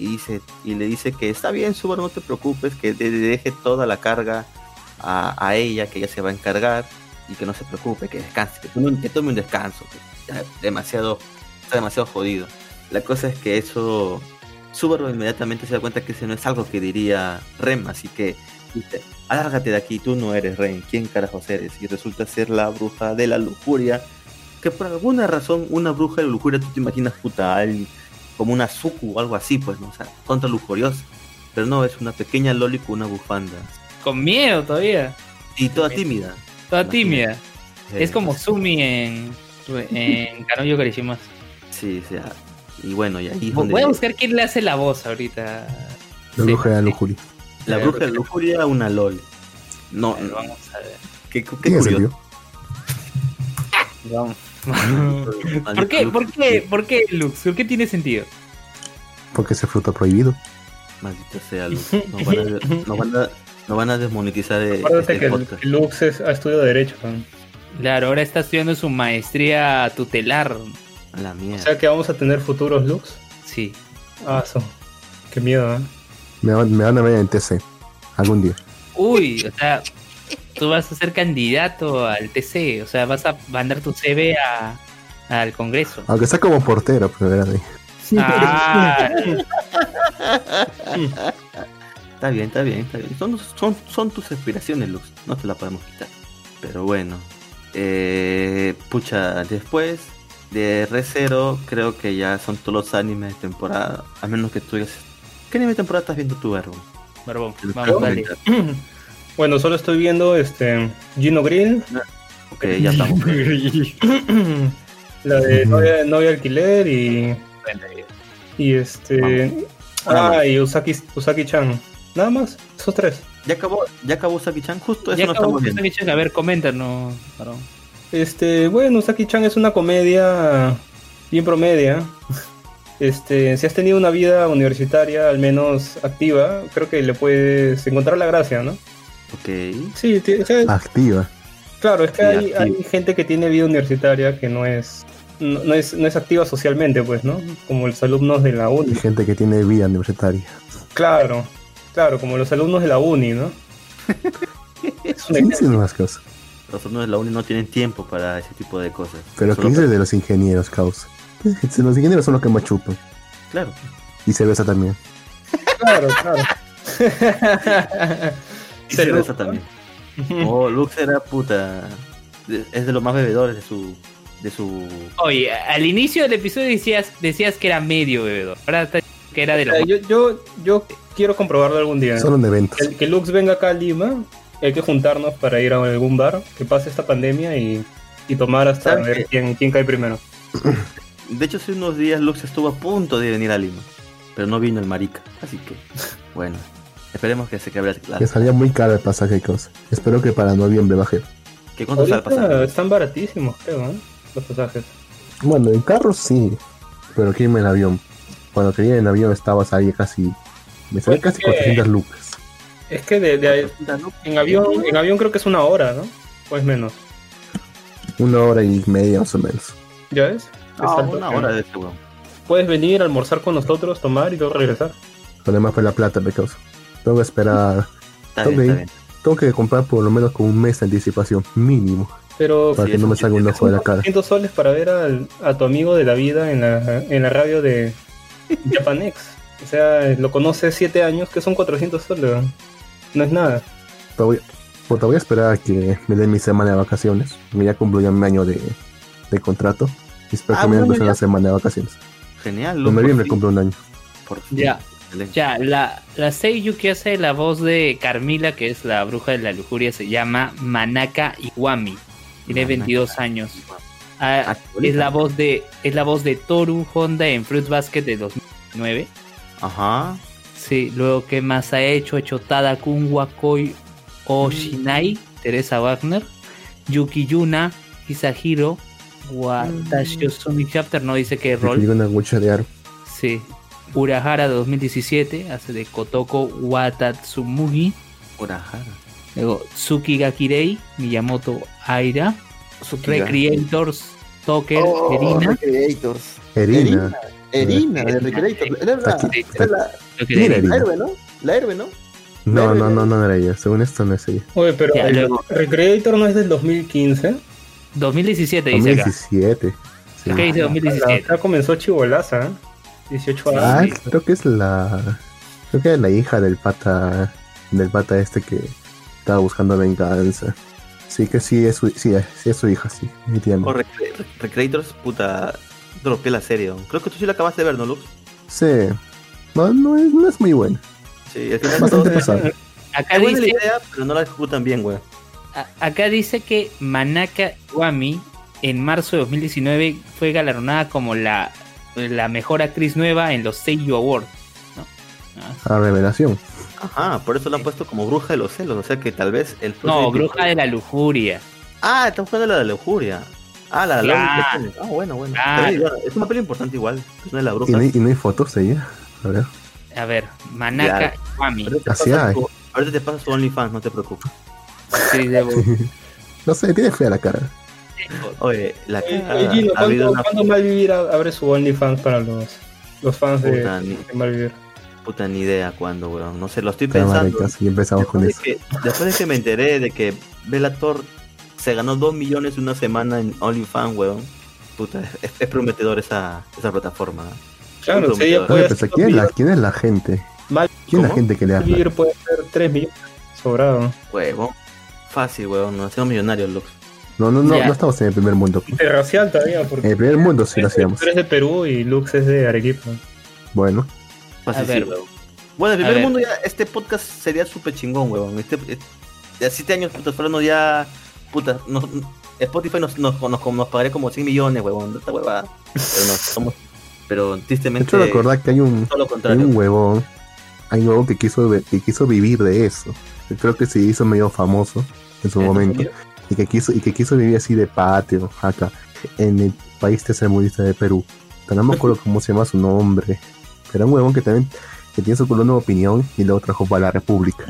Y, dice, y le dice que está bien, Subaru, no te preocupes, que le deje toda la carga a, a ella, que ella se va a encargar. Y que no se preocupe, que descanse, que tome un, descanso. que ya demasiado, está demasiado jodido. La cosa es que eso Subaru inmediatamente se da cuenta que ese no es algo que diría Rem, así que dice, alárgate de aquí, tú no eres Rem, ¿quién carajos eres? Y resulta ser la bruja de la lujuria, que por alguna razón una bruja de lujuria tú te imaginas puta, alguien como una suku o algo así, pues, ¿no? O sea, contra lujuriosa. Pero no, es una pequeña loli con una bufanda. Con miedo todavía, Y toda tímida. toda Imagínate. tímida. Es como Sumi en, en Kanoyo Karishimasu. Sí, sea, y bueno, y ahí Voy a buscar quién le hace la voz ahorita. La Sí. bruja de la lujuria. la bruja de la lujuria, una loli. No, A ver, no, Vamos a ver. qué, qué curioso. Vamos. ¿Por qué? ¿Por qué? ¿Por qué, Lux? ¿Por qué tiene sentido? Porque ese fruto prohibido. Maldita sea, Luz. Nos van a, nos van a, nos van a desmonetizar Acuérdate este que el- podcast. que Lux es- ha estudiado Derecho. ¿no? Claro, ahora está estudiando su maestría tutelar. A la O sea que vamos a tener futuros Lux. Sí. Ah, eso. Qué miedo, ¿eh? Me van, me van a ver en TC. Algún día. Uy, o sea, tú vas a ser candidato al TC, o sea, vas a mandar tu CV a, al Congreso. Aunque está como portero, pero era de. Ah, Está bien, está bien, está bien. Son, son, son tus aspiraciones, Lux. No te la podemos quitar. Pero bueno. Eh, pucha, después de Re0, creo que ya son todos los animes de temporada. A menos que tú digas. ¿Qué anime de temporada estás viendo tú, Verbo? Barbón, vamos, dale. Bueno, solo estoy viendo este Gino Green, Ok, ya estamos. la de novia, novia alquiler y, y este ah y Usaki Usaki Chan. Nada más, esos tres. Ya acabó, ya acabó Saki-chan, justo eso Ya no acabó estamos viendo. Usagi-chan, a ver, coméntanos. Barbón. Este, bueno, Usaki Chan es una comedia bien promedia. Este, si has tenido una vida universitaria al menos activa, creo que le puedes encontrar la gracia, ¿no? Ok. Sí, o sea, Activa. Claro, es que Sí, hay, hay gente que tiene vida universitaria que no es, no, no es no es activa socialmente, pues, ¿no? Como los alumnos de la Hay uni. gente que tiene vida universitaria. Claro, claro, como los alumnos de la uni, ¿no? Es un Sí, ejemplo. dicen unas cosas. Los alumnos de la uni no tienen tiempo para ese tipo de cosas. Pero ¿qué dices de los ingenieros, Caos? Los ingenieros son los que más chupan. Claro. Y se besa también. Claro, claro. Cerveza también. Oh, Lux era puta. Es de los más bebedores de su, de su... Oye, al inicio del episodio decías, decías que era medio bebedor. Ahora está que era de los. Eh, Yo, yo, yo quiero comprobarlo algún día. Son eventos. Que, que Lux venga acá a Lima, hay que juntarnos para ir a algún bar, que pase esta pandemia y, y tomar hasta ¿Sabes ver qué? quién, quién cae primero. De hecho, hace unos días Lux estuvo a punto de venir a Lima, pero no vino el marica. Así que, bueno, esperemos que se quebre Que salía muy caro el pasaje y cosas. Espero que para noviembre baje. ¿Qué cuánto sale el pasaje? están baratísimos, creo, ¿eh? los pasajes. Bueno, en carro sí, pero que irme en avión. Cuando quería en avión estaba salía casi. Me salía Pues casi que- 400 lucas. Es que de, de- en, avión, en avión creo que es una hora, ¿no? O es menos. Una hora y media más o menos. ¿Ya ves? Ah, una hora de este weón. Puedes venir, almorzar con nosotros, tomar y luego regresar. El problema fue la plata, me causa. Tengo que esperar. Está Ok. bien, está bien. Tengo que comprar por lo menos con un mes de anticipación, mínimo. Pero Para Sí, que no me salga un ojo de la cara. 200 soles para ver al- a tu amigo de la vida en la, en la radio de Japanex. O sea, lo conoces 7 años, que son 400 soles. ¿no? No es nada. Voy, puta, voy a esperar a que me den mi semana de vacaciones. porque Ya cumplo ya mi año de, de contrato. Y espero Ah, que me den bueno, pues, una semana de vacaciones. Genial, En noviembre cumplo un año. por fin. Ya. Excelente. Ya, la, la Seiyu que hace la voz de Carmila, que es la bruja de la lujuria, se llama Manaka Iwami. Tiene Manaka 22 años. Ah, Ah, es la voz de es la voz de Toru Honda en Fruit Basket de 2009. Ajá. Sí, luego que más ha hecho, ha hecho Tadakun Wakoi Oshinai, Teresa Wagner, Yuki Yuna, Isahiro, Watashi Osumi Chapter, no dice qué Me rol. una gucha de aro. Sí. Urahara de 2017, hace de Kotoko Watatsumugi. Urahara. Luego Tsuki Gakirei, Miyamoto Aira, Recreators, Toker, Oh, Erina. Recreators. Erina. Erina, de Recreators. Era la, era la, Toker ¿Quién era Erina. la héroe, ¿no? La héroe, ¿no? No, no, no, no era ella. Según esto no es ella. Oye, pero Ya, el luego. Recreator no es del 2015. 2017 dice acá. 2017. Sí. Acá dice La, 2017. acá comenzó chivolaza, ¿eh? 18 años. Ah, creo que es la. Creo que es la hija del pata. Del pata este que estaba buscando venganza. Sí, que sí es su, sí, sí es su hija, sí. Entiendo. O Recre- Re- Recreators, puta. Dropeé la serie. Creo que tú sí la acabaste de ver, ¿no, Lux? Sí. No, no es, no es muy buena. Sí, al final Bastante todo- pesada. Acá Es buena la dice, idea, pero no la ejecutan bien, güey. acá dice que Manaka Iwami en marzo de 2019 fue galardonada como la, la mejor actriz nueva en los Seiyu Awards. ¿no? Ah, A revelación. Ajá, por eso la han puesto como bruja de los celos. O sea que tal vez el No, bruja de la lujuria. Ah, está buscando la de la lujuria. Ah, la de la que tiene. Ah, bueno, bueno. Claro. Es una peli importante igual. Es una de la Y bruja. no, hay, y no hay fotos de ella. A ver. A ver, Manaka Iwami. Ahorita te Así pasa su- Ahorita te pasa su OnlyFans, no te preocupes. Sí, debo- No sé, tiene fea la cara. Oye, la Oye, oye, Gino, ha habido ¿cuándo, una cuándo Malvivir abre su OnlyFans para los, los fans de, puta, ni, de Malvivir? puta ni idea cuándo, weón. No sé, lo estoy pensando. y empezamos con Después de, eso. que, después de que me enteré de que Bellator se ganó 2 millones en una semana en OnlyFans, weón. Puta, es, es prometedor esa, esa plataforma. Claro, si Oye, ella Oye, puede hacer ¿quién, es la, videos, ¿quién es la gente? Mal- ¿Quién es la gente que le habla? Malvivir puede ser 3 millones. Sobrado. Huevón. Fácil, weón. Nos hacemos millonarios, Lux. No, no, no, no estamos en el primer mundo. Interracial todavía, porque En el primer mundo sí lo hacíamos. tú eres de Perú y Lux es de Arequipa. Bueno, A ver. sí. Bueno, en el A primer mundo ya este podcast sería súper chingón, weón. Este, eh, de siete años, puta, fueron ya. Puta, nos, Spotify nos, nos, nos, nos pagaría como 100 millones, weón. Esta huevada. Pero no, somos. Pero de tristemente. hecho recordar que hay un, hay un huevón, hay un huevón que quiso, que quiso vivir de eso. Creo que se hizo medio famoso en su ¿En momento. serio? Y que quiso, y que quiso vivir así de patio, acá, en el país tercermundista de Perú. No me acuerdo cómo se llama su nombre. Pero un huevón que también que tiene su columna de opinión y luego trajo para la República.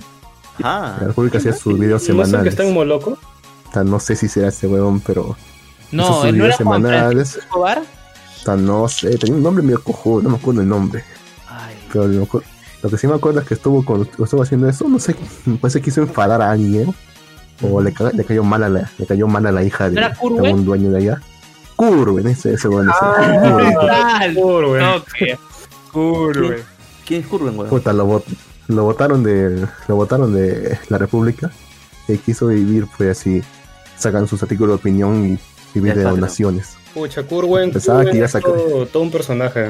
Ajá. La República hacía sus videos ¿No es el que semanales. está en Moloco? No sé si será ese huevón, pero No, sus ¿no era videos semanales. Escobar? Sea, no sé, tenía un nombre medio cojudo, no me acuerdo el nombre. Ay, Pero lo, lo que sí me acuerdo es que estuvo, con, estuvo haciendo eso, no sé, parece que quiso enfadar a alguien. O le, ca- le cayó mal a la, le cayó mal a la hija de, ¿No era de Curwen? un dueño de allá. Curwen, ese, ese bueno, ese. Ah. Curwen. Curve. ¿Quién es Curven, weón? Puta, lo, bot- lo votaron de, lo votaron de la República. Y quiso vivir, fue así, sacan sus artículos de opinión y vivir de donaciones. Pucha, Kurwen, Pensaba que iba a es sacar- todo, todo un personaje.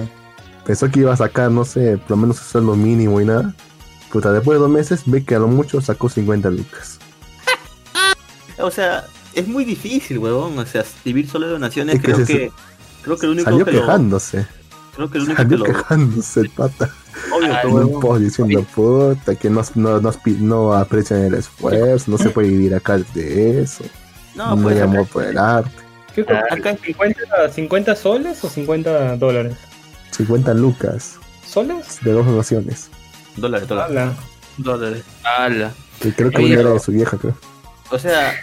Pensó que iba a sacar, no sé, por lo menos hacer lo mínimo y nada. Puta, después de dos meses ve que a lo mucho sacó 50 lucas. O sea, es muy difícil, huevón. O sea, vivir solo de donaciones, Es que creo se- que. Creo que el único Salió que lo. quejándose. Creo que el único que Salió lo. quejándose el pata. Obvio, Ah, que, En un post diciendo, puta, que no, no, no, no aprecian el esfuerzo, no se puede vivir acá de eso. No, No, pues hay acá- amor por el arte. ¿Qué Ah, acá 50, 50 soles o 50 dólares? 50 lucas ¿Soles? de dos donaciones. dólares, dólares. Ala. Dólares. Ala. Que creo que Oye, era pero- de su vieja, creo. O sea,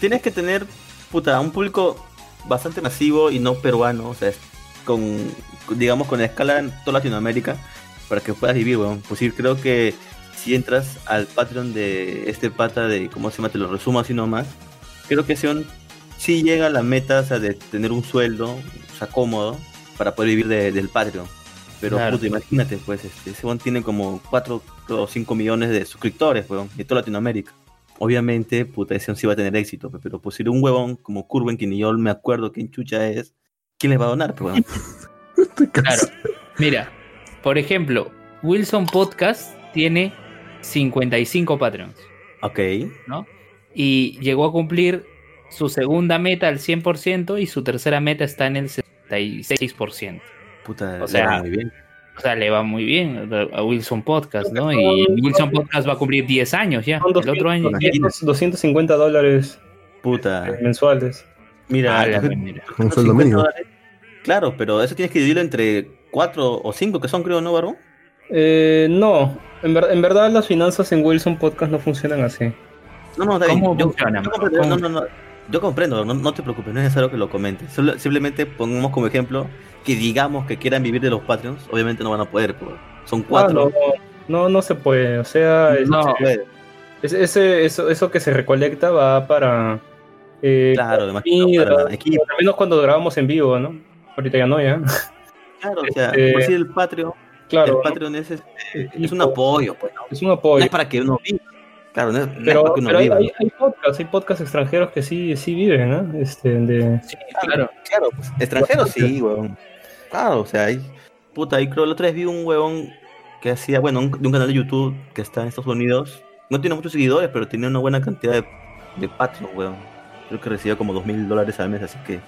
tienes que tener, puta, un público bastante masivo y no peruano, o sea, con, digamos, con escala en toda Latinoamérica, para que puedas vivir, weón. Pues sí, creo que si entras al Patreon de este pata de, ¿cómo se llama? Te lo resumo así nomás. Creo que Sion sí llega a la meta, o sea, de tener un sueldo, o sea, cómodo, para poder vivir de- del Patreon. Pero, Claro. puta, imagínate, pues, este, ese weón tiene como 4 o 5 millones de suscriptores, weón, de toda Latinoamérica obviamente, puta, ese sí va a tener éxito, pe, pero pues si un huevón como Curven, que ni yo me acuerdo quién chucha es, ¿quién le va a donar? Claro. Mira, por ejemplo, Wilson Podcast tiene 55 Patreons, ok, ¿no? Y llegó a cumplir su segunda meta al 100% y su tercera meta está en el 76%. puta, O sea, muy bien. O sea, le va muy bien a Wilson Podcast, ¿no? Y Wilson Podcast va a cumplir 10 años ya. Son El otro año. 200, 250 dólares Puta, mensuales. mira, Ah, mira. Un sueldo 50 mínimo. Claro, pero eso tienes que dividirlo entre 4 o 5 que son, creo, ¿no, Barbo? Eh, no, en, ver- en verdad las finanzas en Wilson Podcast no funcionan así. No, no, bien. ¿Cómo Yo, funciona? yo comprendo, no, no, no, yo comprendo, no, no te preocupes, no es necesario que lo comentes. Solo- simplemente pongamos como ejemplo que digamos que quieran vivir de los Patreons, obviamente no van a poder, pues, son Ah, cuatro. no, no, no se puede. O sea, es- No. se puede. es- ese, eso, eso que se recolecta va para. Eh, Claro, imagino, comida, para la equipo. Al menos cuando grabamos en vivo, ¿no? Ahorita ya no, ya. Claro, o sea, por si el Patreon, Claro, el Patreon es, este, es equipo. un apoyo, pues, ¿no? es un No apoyo. es para que uno viva. Claro, no es, no es Pero, para que uno pero hay, viva. hay, hay podcasts, hay podcasts extranjeros que sí, sí viven, ¿no? Este, de... Sí, claro. Claro, pues, extranjeros sí, huevón. Claro, o sea, hay. Puta, ahí creo la otra vez vi un huevón que hacía, bueno, un- de un canal de YouTube que está en Estados Unidos. No tiene muchos seguidores, pero tiene una buena cantidad de, de Patreon, huevón. Creo que recibía como dos mil dólares al mes, así que.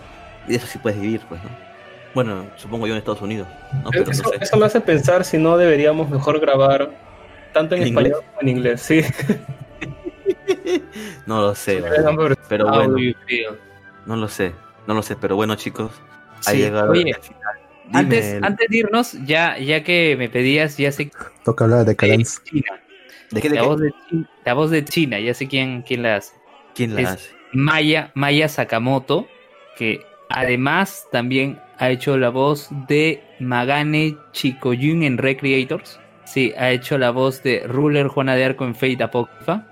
Y eso sí puedes vivir, pues, ¿no? Bueno, supongo yo en Estados Unidos. ¿no? Pero Eso, no sé. eso me hace pensar si no deberíamos mejor grabar tanto en, ¿En español inglés? como en inglés, sí. No lo sé. Pero bueno, no lo sé. No lo sé, pero bueno, chicos. Ha Sí, llegado oye. Dime, Antes, el- antes de irnos, ya, ya que me pedías, ya sé Toca hablar de. China. ¿de qué, de La qué? voz de, Chi- la voz de China, ya sé quién, quién la hace. ¿Quién la es- hace? Maya, Maya Sakamoto, que además también ha hecho la voz de Magane Chikoyun en Recreators. Sí, ha hecho la voz de Ruler Juana de Arco en Fate Apócrifa.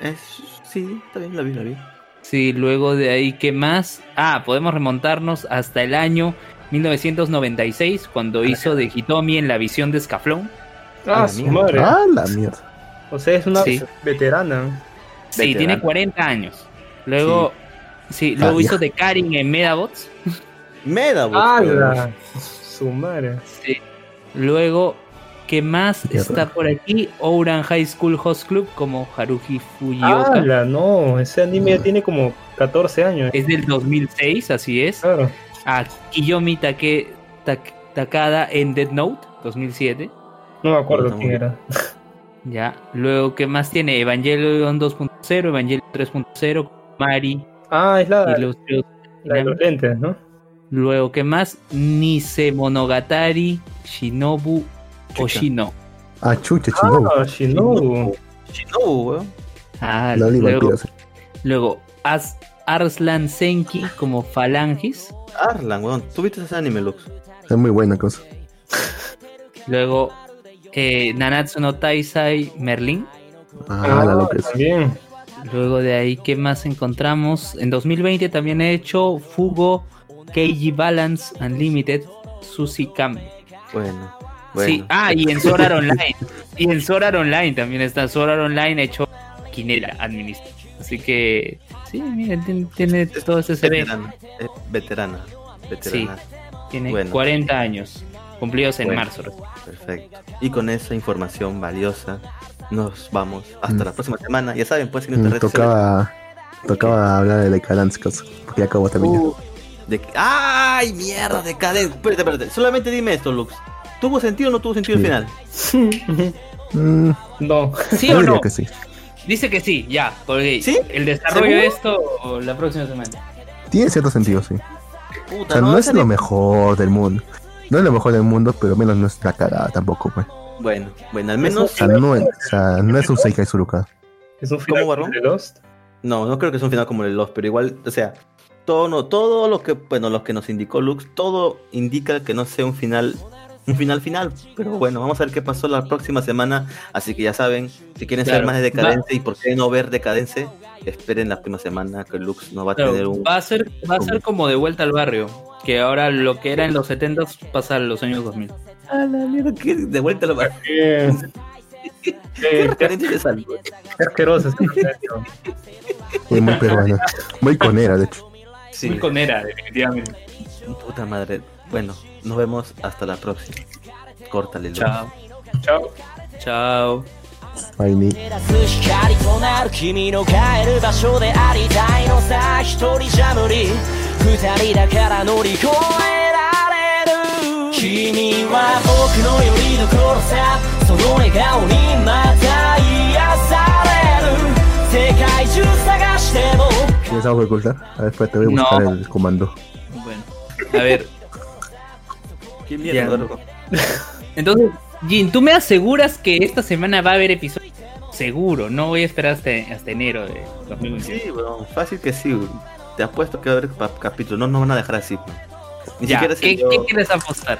Es, sí, está bien, la vi, la vi. Sí, luego de ahí, ¿qué más? Ah, podemos remontarnos hasta el año 1996, cuando hizo de Hitomi en la visión de Scaflón. Ah, Ah, su madre. Ah, la mierda. O sea, es una Sí. veterana. Sí, tiene 40 años. Luego, sí, luego Ah, hizo ya. de Karin en Medabots. Medabots. ¡Ah, la- Su madre. Sí. Luego, ¿qué más Qué está raro. por aquí? Ouran High School Host Club como Haruhi Fujioka. ¡Ah, la no! Ese anime ya tiene como 14 años. Es del 2006, así es. Claro. A Kiyomi Take, Tak- Takada en Dead Note, 2007. No me acuerdo quién era. Ya. Luego, ¿qué más tiene? Evangelion 2.0, Evangelion 3.0, Mari Ah, es la, y los la de los lentes, ¿no? Luego, ¿qué más? Nise Monogatari, Shinobu Chucha. Oshino. Ah, chucha, chingón. Ah, Shinobu. Shinobu, weón. Ah, luego, luego As- Arslan Senki como Falangis. Arlan, weón. ¿Tú viste ese anime, Lux? Es muy buena cosa. Luego eh, Nanatsu no Taisai Merlin. Ah, la loca. es- también. Luego de ahí, ¿qué más encontramos? En 2020 también he hecho Fugo Keiji Balance Unlimited Susi Kami. Bueno. bueno. Sí, ah, y en Sword Art Online. Y en Sword Art Online también está Sword Art Online hecho Quinela Administrator. Así que, sí, miren, tiene, tiene todo ese veterana, es veterana. veterana. Tiene Bueno. 40 años, cumplidos en Bueno. marzo. Perfecto. Y con esa información valiosa, nos vamos hasta Mm. la próxima semana. Ya saben, pues en Mm, nuestras redes Tocaba, tocaba hablar de Decadence, porque ya acabó también. Uh, de ¡Ay, mierda! Decadente. Espérate, espérate. Solamente dime esto, Lux. ¿Tuvo sentido o no tuvo sentido Sí. el final? Mm, No. ¿Sí o diría no? que sí. Dice que sí, ya. Porque ¿Sí? el desarrollo ¿Seguro? de esto la próxima semana. Tiene cierto sentido, sí. O sea, no, es lo mejor del mundo. No es lo mejor del mundo, pero menos no es la cagada tampoco, pues. Bueno, bueno, al menos. O sea, no es, o sea, no es un Seikai Suruka. Es un final Barrón? de Lost. No, no creo que sea un final como el de Lost, pero igual, o sea, todo, no, todo lo que, bueno, lo que nos indicó Lux, todo indica que no sea un final, un final final. Pero bueno, vamos a ver qué pasó la próxima semana. Así que ya saben, si quieren saber Claro, más de Decadence y por qué no ver Decadence, esperen la próxima semana que Lux nos va a Claro, tener un. va a ser va a ser como de vuelta al barrio, que ahora lo que era en los 70 pasa a los años 2000. Ah, la mierda, que de vuelta lo va Eh, muy peruana. Muy conera, de hecho. Sí, Muy conera, definitivamente. puta madre. Bueno, nos vemos hasta la próxima. Córtale, Lux. Chao. Chao. Chao. Ay, ni. 照らす光となる君の帰る場所でありたいのさ一人じゃ無理二人だから乗り越えられる君は僕のよりどころさその笑顔にまた癒される世界中探しても ¿Tienes algo que ocultar? A ver, espérate, voy a buscar No. el comando. Bueno, a ver. ¿Qué mierda. Eduardo? Entonces, Jin, ¿tú me aseguras que esta semana va a haber episodio? Seguro, no voy a esperar hasta, hasta enero de 2021. Sí, weón, fácil que sí. weón. Te apuesto que va a haber capítulo. No nos van a dejar así. Ni Ya, siquiera ¿qué, dio- ¿qué quieres apostar?